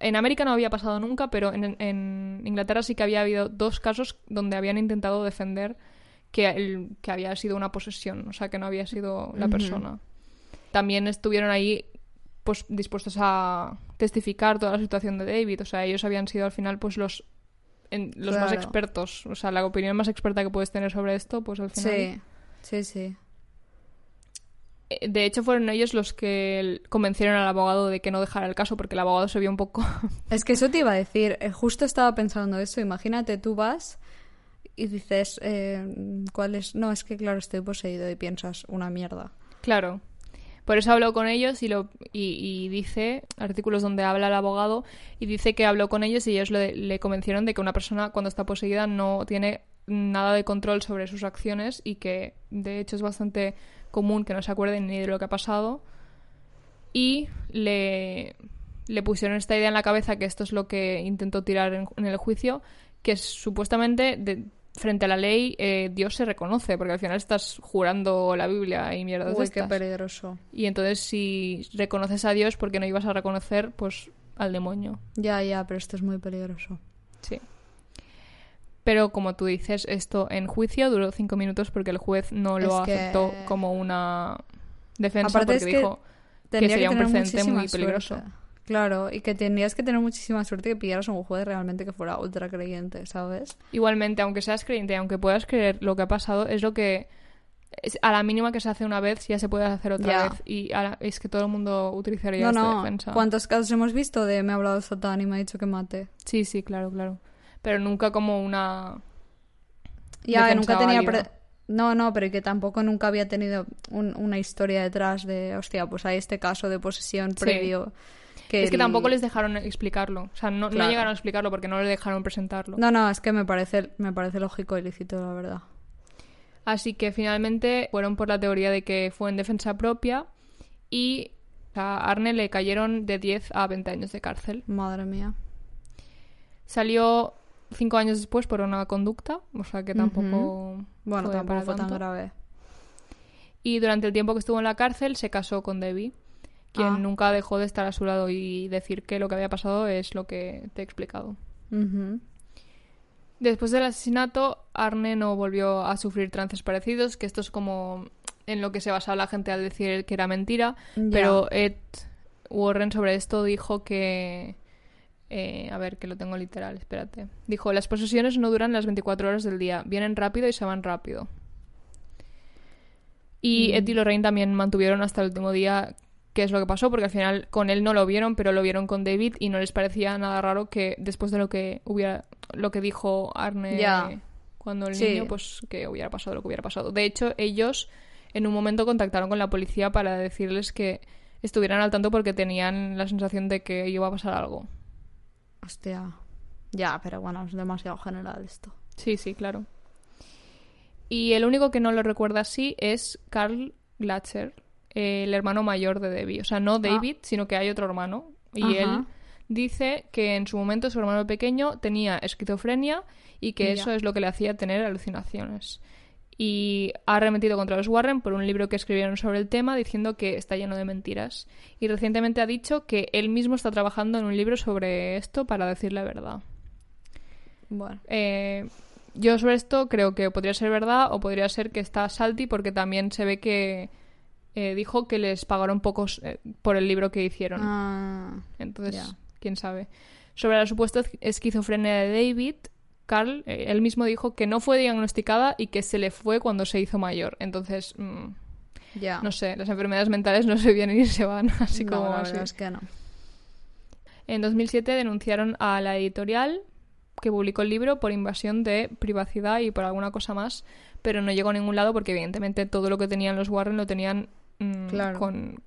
Speaker 1: En América no había pasado nunca, pero en, en Inglaterra sí que había habido dos casos donde habían intentado defender que, el, que había sido una posesión, o sea, que no había sido la persona. También estuvieron ahí pues dispuestos a testificar toda la situación de David, o sea, ellos habían sido al final pues los en- los más expertos, o sea, la opinión más experta que puedes tener sobre esto, pues al final
Speaker 2: Sí, sí, sí.
Speaker 1: Eh, De hecho, fueron ellos los que convencieron al abogado de que no dejara el caso, porque el abogado se vio un poco.
Speaker 2: Es que eso te iba a decir, eh, justo estaba pensando eso, imagínate, tú vas y dices, eh, ¿cuál es? No, es que claro, estoy poseído y piensas, una mierda.
Speaker 1: claro. Por eso habló con ellos y, lo, y, y dice, artículos donde habla el abogado, y dice que habló con ellos y ellos le, convencieron de que una persona cuando está poseída no tiene nada de control sobre sus acciones y que de hecho es bastante común que no se acuerden ni de lo que ha pasado. Y le, le pusieron esta idea en la cabeza que esto es lo que intentó tirar en, el juicio, que es, supuestamente frente a la ley eh, Dios se reconoce, porque al final estás jurando la Biblia y mierdas de
Speaker 2: Uy, qué peligroso.
Speaker 1: Y entonces si reconoces a Dios, porque no ibas a reconocer pues al demonio?
Speaker 2: Ya, ya, pero esto es muy peligroso.
Speaker 1: Sí. Pero como tú dices, esto en juicio duró cinco minutos porque el juez no lo
Speaker 2: Es que-
Speaker 1: aceptó como una defensa
Speaker 2: Aparte
Speaker 1: porque
Speaker 2: es que
Speaker 1: dijo
Speaker 2: Tendría
Speaker 1: sería
Speaker 2: que
Speaker 1: un precedente muy peligroso.
Speaker 2: suerte. Claro, y que tendrías que tener muchísima suerte que pillaras un juez realmente que fuera ultra creyente, ¿sabes?
Speaker 1: igualmente, aunque seas creyente, aunque puedas creer lo que ha pasado, es lo que a la mínima que se hace una vez ya se puede hacer otra vez y a la- es que todo el mundo utilizaría
Speaker 2: No,
Speaker 1: esta
Speaker 2: no.
Speaker 1: defensa.
Speaker 2: ¿Cuántos casos hemos visto de me ha hablado Satán y me ha dicho que mate?
Speaker 1: Sí, sí, claro, claro. Pero nunca como una
Speaker 2: Ya, que
Speaker 1: defensa
Speaker 2: nunca tenía... pre- No, no, pero que tampoco nunca había tenido un- una historia detrás de, hostia, pues hay este caso de posesión
Speaker 1: Sí.
Speaker 2: previo. Que
Speaker 1: Es que
Speaker 2: el-
Speaker 1: tampoco les dejaron explicarlo. O sea, no, no llegaron a explicarlo porque no les dejaron presentarlo.
Speaker 2: No, no, es que me parece, me parece lógico y lícito, la verdad.
Speaker 1: Así que finalmente fueron por la teoría de que fue en defensa propia y a Arne le cayeron de 10 a 20 años de cárcel.
Speaker 2: Madre mía.
Speaker 1: Salió cinco años después por una conducta, o sea que tampoco...
Speaker 2: Bueno,
Speaker 1: fue
Speaker 2: tampoco fue tan grave.
Speaker 1: Y durante el tiempo que estuvo en la cárcel se casó con Debbie, quien
Speaker 2: Ah.
Speaker 1: nunca dejó de estar a su lado y decir que lo que había pasado es lo que te he explicado. Después del asesinato, Arne no volvió a sufrir trances parecidos, que esto es como en lo que se basaba la gente al decir que era mentira, pero Ed Warren sobre esto dijo que... eh, a ver, que lo tengo literal, espérate. Dijo, las posesiones no duran las 24 horas del día, vienen rápido y se van rápido. Y Ed y Lorraine también mantuvieron hasta el último día qué es lo que pasó, porque al final con él no lo vieron, pero lo vieron con David y no les parecía nada raro que después de lo que hubiera, lo que dijo Arne cuando el
Speaker 2: Sí.
Speaker 1: niño, pues que hubiera pasado lo que hubiera pasado. De hecho, ellos en un momento contactaron con la policía para decirles que estuvieran al tanto porque tenían la sensación de que iba a pasar algo.
Speaker 2: Hostia. Ya, pero bueno, es demasiado general esto.
Speaker 1: Sí, sí, claro. Y el único que no lo recuerda así es Carl Glatzer, eh, el hermano mayor de Debbie. O sea, no David, sino que hay otro hermano. Y
Speaker 2: Ajá.
Speaker 1: él dice que en su momento su hermano pequeño tenía esquizofrenia y que eso es lo que le hacía tener alucinaciones. Y ha arremetido contra los Warren por un libro que escribieron sobre el tema diciendo que está lleno de mentiras. Y recientemente ha dicho que él mismo está trabajando en un libro sobre esto para decir la verdad.
Speaker 2: Bueno.
Speaker 1: Eh, yo sobre esto creo que podría ser verdad o podría ser que está salty porque también se ve que eh, dijo que les pagaron pocos eh, por el libro que hicieron.
Speaker 2: Ah,
Speaker 1: Entonces, quién sabe. Sobre la supuesta esqui- esquizofrenia de David, Carl, eh, él mismo dijo que no fue diagnosticada y que se le fue cuando se hizo mayor. Entonces, mm,
Speaker 2: ya.
Speaker 1: no sé, las enfermedades mentales no se vienen y se van, así
Speaker 2: No,
Speaker 1: como
Speaker 2: la
Speaker 1: así.
Speaker 2: es que no.
Speaker 1: En 2007 denunciaron a la editorial que publicó el libro por invasión de privacidad y por alguna cosa más, pero no llegó a ningún lado porque evidentemente todo lo que tenían los Warren lo tenían mm,
Speaker 2: Claro.
Speaker 1: con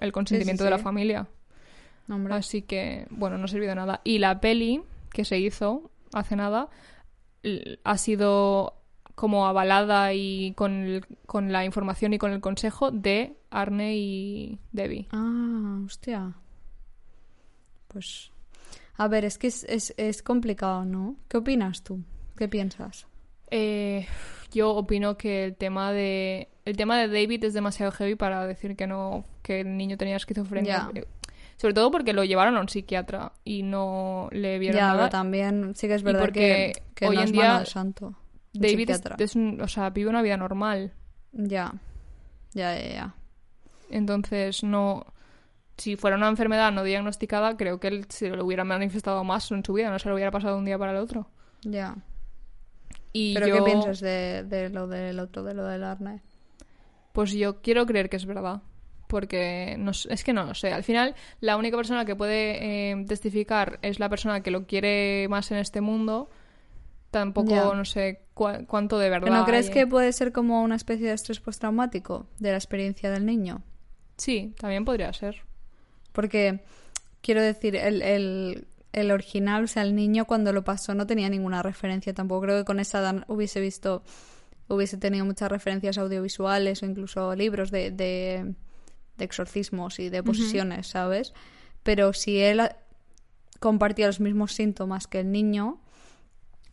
Speaker 1: el consentimiento de la familia.
Speaker 2: Hombre.
Speaker 1: Así que, bueno, no sirvió de nada. Y la peli que se hizo hace nada ha sido como avalada y con, el- con la información y con el consejo de Arne y Debbie.
Speaker 2: Ah, hostia. Pues. A ver, es que es, es, es complicado, ¿no? ¿Qué opinas tú? ¿Qué piensas?
Speaker 1: Eh, yo opino que el tema de el tema de David es demasiado heavy para decir que no que el niño tenía esquizofrenia.
Speaker 2: Ya.
Speaker 1: Sobre todo porque lo llevaron a un psiquiatra y no le vieron nada.
Speaker 2: también sí que es verdad
Speaker 1: porque
Speaker 2: que, que
Speaker 1: hoy
Speaker 2: no
Speaker 1: en día
Speaker 2: de santo.
Speaker 1: David es un- o sea, vive una vida normal.
Speaker 2: Ya. Ya, ya, ya.
Speaker 1: Entonces, no. Si fuera una enfermedad no diagnosticada, creo que él se lo hubiera manifestado más en su vida, no se lo hubiera pasado de un día para el otro.
Speaker 2: Ya.
Speaker 1: Y
Speaker 2: ¿Pero
Speaker 1: yo,
Speaker 2: qué piensas de, de lo del otro, de lo del Arne?
Speaker 1: Pues yo quiero creer que es verdad. Porque no, es que no lo sé. Al final, la única persona que puede eh, testificar es la persona que lo quiere más en este mundo. Tampoco, no sé cuánto de verdad.
Speaker 2: ¿Pero ¿No crees
Speaker 1: hay.
Speaker 2: que puede ser como una especie de estrés postraumático de la experiencia del niño?
Speaker 1: Sí, también podría ser.
Speaker 2: Porque, quiero decir, el, el, el original, o sea, el niño cuando lo pasó no tenía ninguna referencia tampoco. Creo que con esa edad hubiese visto, hubiese tenido muchas referencias audiovisuales o incluso libros de, de, de exorcismos y de posesiones, ¿sabes? Pero si él compartía los mismos síntomas que el niño,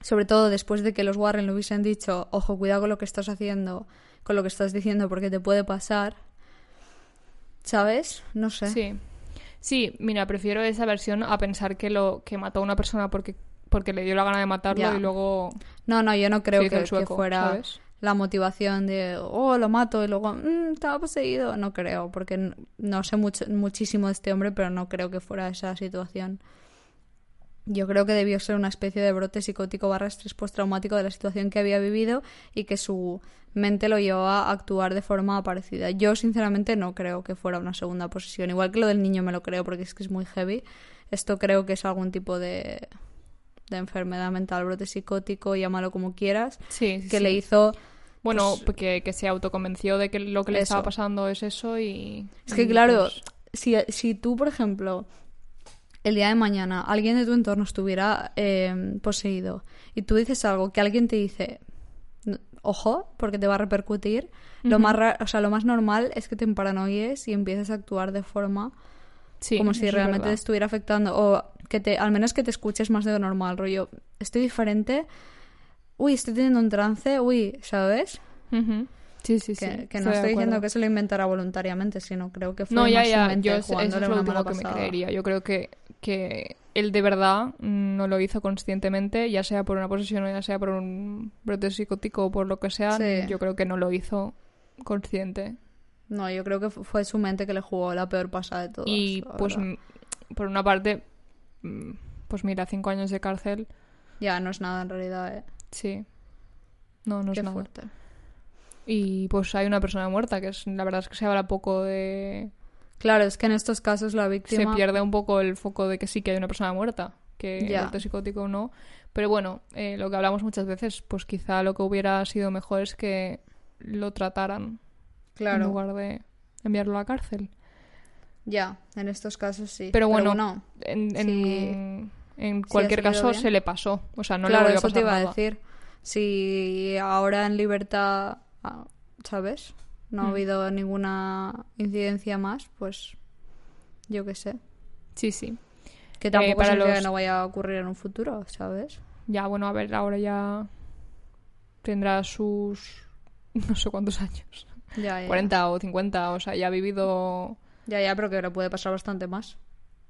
Speaker 2: sobre todo después de que los Warren le hubiesen dicho, ojo, cuidado con lo que estás haciendo, con lo que estás diciendo, porque te puede pasar, ¿sabes? No sé.
Speaker 1: Sí. Sí, mira, prefiero esa versión a pensar que lo que mató a una persona porque, porque le dio la gana de matarlo y luego
Speaker 2: No, no, yo no creo que,
Speaker 1: sueco,
Speaker 2: que fuera
Speaker 1: ¿sabes?
Speaker 2: la motivación de, oh, lo mato y luego, "Mm, estaba poseído. No creo, porque n- no sé mucho, muchísimo de este hombre, pero no creo que fuera esa situación. Yo creo que debió ser una especie de brote psicótico barra estrés postraumático de la situación que había vivido y que su mente lo llevó a actuar de forma parecida. Yo, sinceramente, no creo que fuera una segunda posesión. Igual que lo del niño me lo creo porque es que es muy heavy. Esto creo que es algún tipo de, de enfermedad mental, brote psicótico, llámalo como quieras,
Speaker 1: Sí, sí,
Speaker 2: que
Speaker 1: sí.
Speaker 2: le hizo...
Speaker 1: Bueno,
Speaker 2: pues-
Speaker 1: que, que se autoconvenció de que lo que le estaba pasando es eso y...
Speaker 2: Es que
Speaker 1: y,
Speaker 2: claro,
Speaker 1: pues,
Speaker 2: si, si tú, por ejemplo, el día de mañana alguien de tu entorno estuviera eh, poseído y tú dices algo que alguien te dice, "N- ojo, porque te va a repercutir, lo más o sea, lo más normal es que te paranoies y empieces a actuar de forma
Speaker 1: sí,
Speaker 2: como si realmente te estuviera afectando o que te al menos que te escuches más de lo normal, rollo, estoy diferente, uy, estoy teniendo un trance, uy, ¿sabes?
Speaker 1: Ujú. Sí, sí, sí.
Speaker 2: Que, no estoy diciendo que se lo inventara voluntariamente, sino creo que fue
Speaker 1: No, ya, ya, yo es- eso es lo último que me creería. Yo creo que, que él de verdad no lo hizo conscientemente, ya sea por una posesión o ya sea por un brote psicótico o por lo que sea,
Speaker 2: Sí.
Speaker 1: yo creo que no lo hizo consciente.
Speaker 2: No, yo creo que fu- fue su mente que le jugó la peor pasada de todas.
Speaker 1: y pues,
Speaker 2: verdad.
Speaker 1: por una parte, mm, pues mira, cinco años de cárcel,
Speaker 2: Ya, no es nada en realidad, ¿eh?
Speaker 1: sí. No, no es
Speaker 2: Qué
Speaker 1: nada.
Speaker 2: fuerte.
Speaker 1: Y pues hay una persona muerta, que es la verdad es que se habla poco de...
Speaker 2: Claro, es que en estos casos la
Speaker 1: Se
Speaker 2: víctima...
Speaker 1: pierde un poco el foco de que sí que hay una persona muerta, que
Speaker 2: Ya.
Speaker 1: el psicótico no. Pero bueno, eh, lo que hablamos muchas veces, pues quizá lo que hubiera sido mejor es que lo trataran en
Speaker 2: Claro,
Speaker 1: lugar de enviarlo a la cárcel.
Speaker 2: ya, en estos casos sí.
Speaker 1: Pero bueno,
Speaker 2: no.
Speaker 1: En, en,
Speaker 2: Sí.
Speaker 1: en cualquier caso
Speaker 2: bien.
Speaker 1: se le pasó. O sea, no
Speaker 2: claro,
Speaker 1: le volvió a
Speaker 2: eso
Speaker 1: pasar
Speaker 2: te iba
Speaker 1: nada.
Speaker 2: a decir. Si ahora en libertad, ah, ¿sabes? No ha
Speaker 1: Mm.
Speaker 2: habido ninguna incidencia más, pues yo qué sé.
Speaker 1: Sí, sí.
Speaker 2: Que tampoco
Speaker 1: Eh, para
Speaker 2: significa
Speaker 1: los-
Speaker 2: que no vaya a ocurrir en un futuro, ¿sabes?
Speaker 1: Ya, bueno, a ver, ahora ya tendrá sus no sé cuántos años.
Speaker 2: Ya, ya.
Speaker 1: 40 o 50, o sea, ya ha vivido
Speaker 2: Ya, ya, pero que le puede pasar bastante más.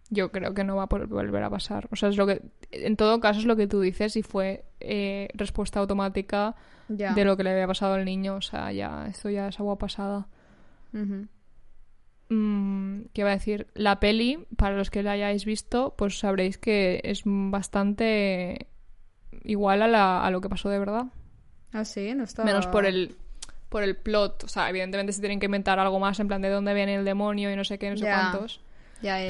Speaker 1: yo creo que no va a volver a pasar. O sea, es lo que, en todo caso es lo que tú dices y fue eh, respuesta automática
Speaker 2: Ya.
Speaker 1: de lo que le había pasado al niño. O sea, ya, esto ya es agua pasada. Mm, ¿Qué iba a decir? La peli, para los que la hayáis visto, pues sabréis que es bastante igual a, la- a lo que pasó de verdad.
Speaker 2: Ah, sí, no estaba...
Speaker 1: Menos por el por el plot. O sea, evidentemente se tienen que inventar algo más en plan de dónde viene el demonio y no sé qué, no sé cuántos.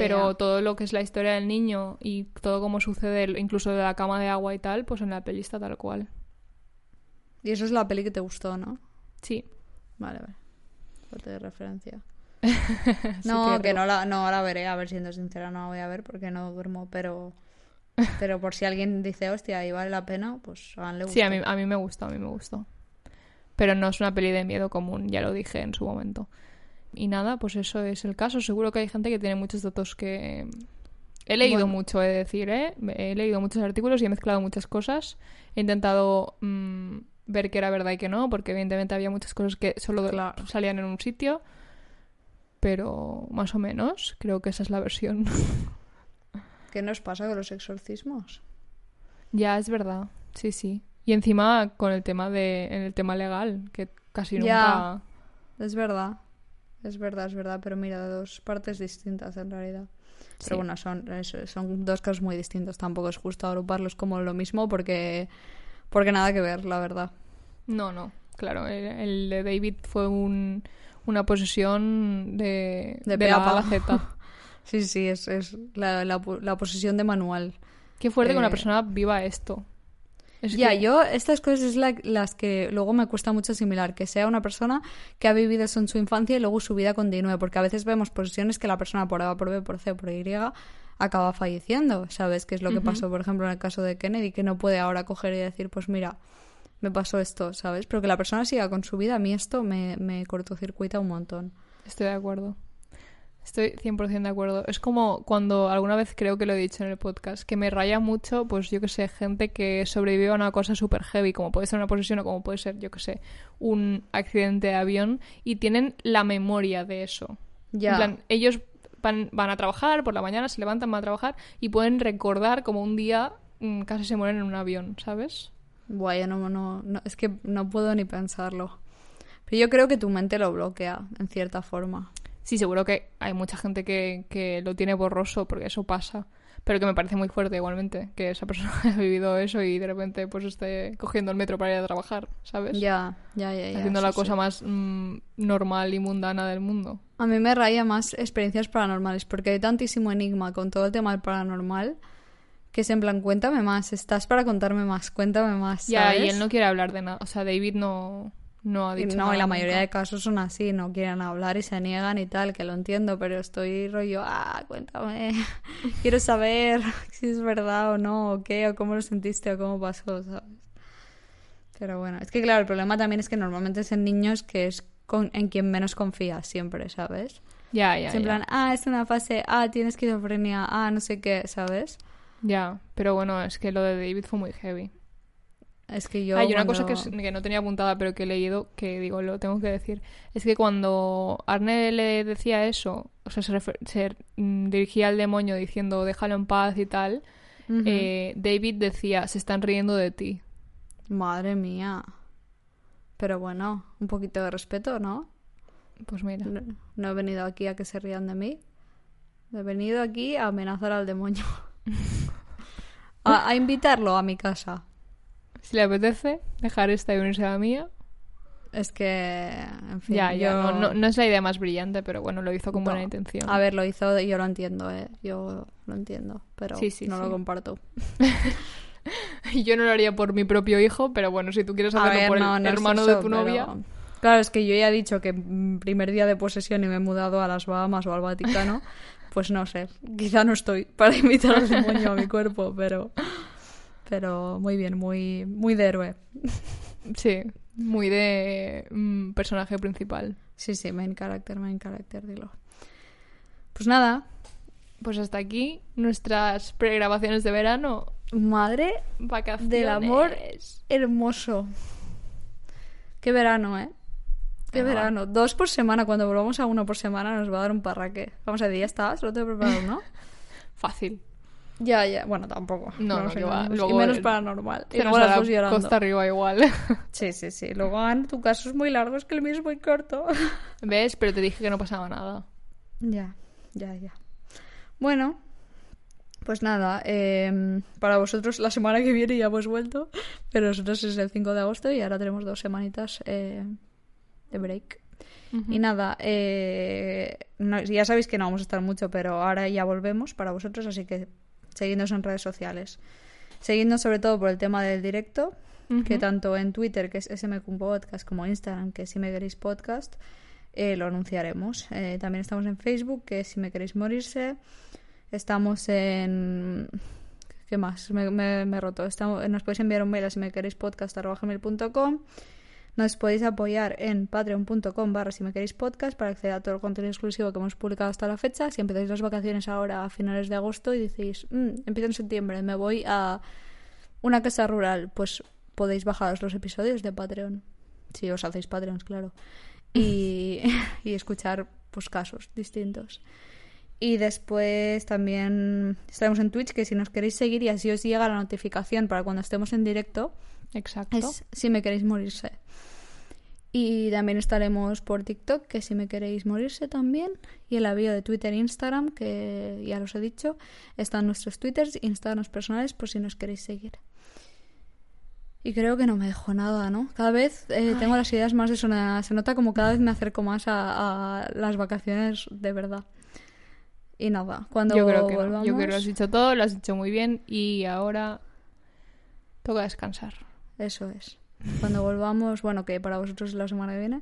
Speaker 1: Pero todo lo que es la historia del niño y todo cómo sucede, incluso de la cama de agua y tal, pues en la peli está tal cual.
Speaker 2: Y eso es la peli que te gustó, ¿no?
Speaker 1: Sí.
Speaker 2: Vale, vale. Fuerte de referencia. No, que,
Speaker 1: que
Speaker 2: no, la, no la veré, a ver, siendo sincera, no la voy a ver porque no duermo, pero... Pero por si alguien dice, hostia, y vale la pena, pues háganle
Speaker 1: Sí, a mí,
Speaker 2: gusto.
Speaker 1: a mí me gustó, a mí me gustó. Pero no es una peli de miedo común, ya lo dije en su momento. Y nada, pues eso es el caso. Seguro que hay gente que tiene muchos datos que... He leído
Speaker 2: Bueno.
Speaker 1: mucho, he de decir, ¿eh? He leído muchos artículos y he mezclado muchas cosas. He intentado mm, ver que era verdad y que no, porque evidentemente había muchas cosas que solo
Speaker 2: Claro.
Speaker 1: salían en un sitio, pero más o menos creo que esa es la versión.
Speaker 2: ¿Qué nos pasa con los exorcismos?
Speaker 1: ya, es verdad, sí, sí. Y encima con el tema de, en el tema legal, que casi nunca...
Speaker 2: Es verdad. Es verdad, es verdad, pero mira, dos partes distintas en realidad.
Speaker 1: Sí.
Speaker 2: Pero bueno, son, son dos casos muy distintos. Tampoco es justo agruparlos como lo mismo porque, porque nada que ver, la verdad.
Speaker 1: No, no, claro. El, el de David fue un, una posesión de,
Speaker 2: De
Speaker 1: de la A a la
Speaker 2: peapa.
Speaker 1: Z.
Speaker 2: Sí, sí, es, es la, la, la posesión de manual.
Speaker 1: Qué fuerte que una
Speaker 2: Eh,
Speaker 1: persona viva esto. Es
Speaker 2: ya,
Speaker 1: que-
Speaker 2: yo estas cosas es la- las que luego me cuesta mucho asimilar, que sea una persona que ha vivido eso en su infancia y luego su vida continúe, porque a veces vemos posiciones que la persona por A, por B, por C, por Y acaba falleciendo, ¿sabes? Que es lo que pasó, por ejemplo, en el caso de Kennedy, que no puede ahora coger y decir, pues mira, me pasó esto, ¿sabes? Pero que la persona siga con su vida, a mí esto me, me cortocircuita un montón.
Speaker 1: Estoy de acuerdo. Estoy 100% de acuerdo. Es como cuando alguna vez creo que lo he dicho en el podcast, que me raya mucho, pues yo que sé, gente que sobrevive a una cosa súper heavy, como puede ser una posesión o como puede ser, yo que sé, un accidente de avión, y tienen la memoria de eso.
Speaker 2: Ya.
Speaker 1: En plan, ellos van, van a trabajar por la mañana, se levantan, van a trabajar y pueden recordar como un día mm, casi se mueren en un avión, ¿sabes?
Speaker 2: Buah, yo no, no, no, es que no puedo ni pensarlo. Pero yo creo que tu mente lo bloquea, en cierta forma.
Speaker 1: Sí, seguro que hay mucha gente que, que lo tiene borroso porque eso pasa. Pero que me parece muy fuerte igualmente que esa persona haya vivido eso y de repente pues esté cogiendo el metro para ir a trabajar, ¿sabes?
Speaker 2: Ya, ya, ya. ya,
Speaker 1: Haciendo
Speaker 2: sí,
Speaker 1: la
Speaker 2: sí.
Speaker 1: cosa más mm, normal y mundana del mundo.
Speaker 2: A mí me raya más experiencias paranormales, porque hay tantísimo enigma con todo el tema del paranormal que es en plan, cuéntame más, estás para contarme más, cuéntame más.
Speaker 1: Ya, y él no quiere hablar de nada. O sea, David no, no ha
Speaker 2: Y
Speaker 1: dicho
Speaker 2: no,
Speaker 1: nada
Speaker 2: y la mayoría de casos son así, no quieren hablar y se niegan y tal, que lo entiendo, pero estoy rollo, ah, cuéntame, quiero saber si es verdad o no, o qué, o cómo lo sentiste, o cómo pasó, ¿sabes? Pero bueno, es que claro, el problema también es que normalmente es en niños que es con, en quien menos confías siempre, ¿sabes?
Speaker 1: Ya, ya,
Speaker 2: Es en
Speaker 1: ya.
Speaker 2: plan, ah, es una fase, ah, tiene esquizofrenia, ah, no sé qué, ¿sabes?
Speaker 1: Ya, pero bueno, es que lo de David fue muy heavy.
Speaker 2: Es que yo.
Speaker 1: Hay una
Speaker 2: cuando-
Speaker 1: cosa que, es- que no tenía apuntada, pero que he leído, que digo, lo tengo que decir. Es que cuando Arne le decía eso, o sea, se, refer- se, mm, dirigía al demonio diciendo, déjalo en paz y tal, eh, David decía, se están riendo de ti.
Speaker 2: Madre mía. Pero bueno, un poquito de respeto, ¿no?
Speaker 1: Pues mira.
Speaker 2: No, no he venido aquí a que se rían de mí. He venido aquí a amenazar al demonio. a, a invitarlo a mi casa.
Speaker 1: Si le apetece dejar esta y unirse a la mía,
Speaker 2: Es que, en fin,
Speaker 1: ya, ya.
Speaker 2: yo-
Speaker 1: No, no- no es la idea más brillante, pero bueno, lo hizo con buena
Speaker 2: No.
Speaker 1: intención.
Speaker 2: A ver, lo hizo, yo lo entiendo, ¿eh? Yo lo entiendo, pero
Speaker 1: Sí, sí,
Speaker 2: no
Speaker 1: sí.
Speaker 2: lo comparto.
Speaker 1: Yo no lo haría por mi propio hijo, pero bueno, si tú quieres hacerlo
Speaker 2: ver,
Speaker 1: por el
Speaker 2: no, es
Speaker 1: hermano
Speaker 2: eso,
Speaker 1: de tu
Speaker 2: pero-
Speaker 1: novia,
Speaker 2: Claro, es que yo ya he dicho que primer día de posesión y me he mudado a las Bahamas o al Vaticano, pues no sé, quizá no estoy para invitar al demonio a mi cuerpo, pero pero muy bien, muy muy de héroe.
Speaker 1: sí, muy de mm, personaje principal.
Speaker 2: Sí, sí, main character, main character, dilo. Pues nada,
Speaker 1: Pues hasta aquí nuestras pregrabaciones de verano.
Speaker 2: madre
Speaker 1: Vacaciones.
Speaker 2: del amor hermoso. Qué verano, ¿eh? Qué verano. Dos por semana. Cuando volvamos a uno por semana nos va a dar un parraque. Vamos a decir, ya está, solo te he preparado, ¿no?
Speaker 1: Fácil.
Speaker 2: Ya, ya. Bueno, tampoco.
Speaker 1: No, no,
Speaker 2: nos
Speaker 1: que va. Luego
Speaker 2: y menos
Speaker 1: el-
Speaker 2: paranormal. Y
Speaker 1: Se
Speaker 2: luego
Speaker 1: nos
Speaker 2: las dos llorando.
Speaker 1: costa arriba igual.
Speaker 2: Sí, sí, sí. Luego, Anne, tu caso es muy largo, es que el mío es muy corto.
Speaker 1: ¿Ves? Pero te dije que no pasaba nada.
Speaker 2: ya, ya, ya. Bueno, pues nada. eh, para vosotros la semana que viene ya hemos vuelto. Pero nosotros es el 5 de agosto y ahora tenemos dos semanitas eh, de break. Y nada, eh, no- ya sabéis que no vamos a estar mucho, pero ahora ya volvemos para vosotros, así que seguidnos en redes sociales. Seguidnos sobre todo por el tema del directo, que tanto en Twitter, que es SMQ Podcast, como Instagram, que es Si Me Queréis Podcast, eh, lo anunciaremos. Eh, también estamos en Facebook, que es Si Me Queréis Morirse. Estamos en... ¿Qué más? Me, me- me he roto. Estamos, nos podéis enviar un mail a si me queréis podcast.com. Nos podéis apoyar en patreon.com barra si me queréis podcast para acceder a todo el contenido exclusivo que hemos publicado hasta la fecha. Si empezáis las vacaciones ahora a finales de agosto y decís, "Mm, empiezo en septiembre, me voy a una casa rural, pues podéis bajaros los episodios de Patreon. Si os hacéis Patreons, claro. Y, y escuchar pues casos distintos. Y después también estaremos en Twitch, que si nos queréis seguir y así os llega la notificación para cuando estemos en directo,
Speaker 1: Exacto.
Speaker 2: es si me queréis morirse. Y también estaremos por TikTok, que si me queréis morirse también. Y en la bio de Twitter e Instagram, que ya los he dicho, están nuestros Twitters, Instagrams personales, por si nos queréis seguir. Y creo que no me dejo nada, ¿no? Cada vez eh, tengo las ideas más desordenadas. Se nota como cada vez me acerco más a, a las vacaciones de verdad. Y nada, cuando
Speaker 1: Yo creo que no.
Speaker 2: volvamos...
Speaker 1: Yo creo que lo has dicho todo, lo has dicho muy bien y ahora toca descansar.
Speaker 2: Eso es. Cuando volvamos, bueno, que para vosotros es la semana que viene.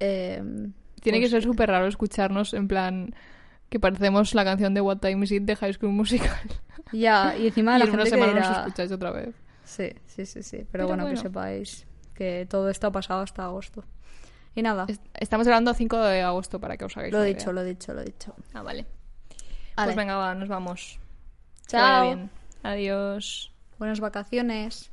Speaker 2: eh,
Speaker 1: Tiene que
Speaker 2: pues-
Speaker 1: ser súper raro escucharnos en plan que parecemos la canción de What Time Is It de High School Musical.
Speaker 2: Ya, y encima
Speaker 1: y
Speaker 2: la
Speaker 1: en una
Speaker 2: gente que
Speaker 1: semana nos
Speaker 2: dirá-
Speaker 1: escucháis otra vez.
Speaker 2: Sí, sí, sí, sí. Pero,
Speaker 1: Pero
Speaker 2: bueno,
Speaker 1: bueno.
Speaker 2: que sepáis que todo esto ha pasado hasta agosto. Y nada,
Speaker 1: Est- Estamos grabando a 5 de agosto para que os hagáis
Speaker 2: lo he
Speaker 1: una
Speaker 2: dicho,
Speaker 1: idea.
Speaker 2: lo he dicho, lo he dicho.
Speaker 1: Ah, vale. Pues venga, va, nos vamos. Que
Speaker 2: Chao.
Speaker 1: bien. Adiós.
Speaker 2: Buenas vacaciones.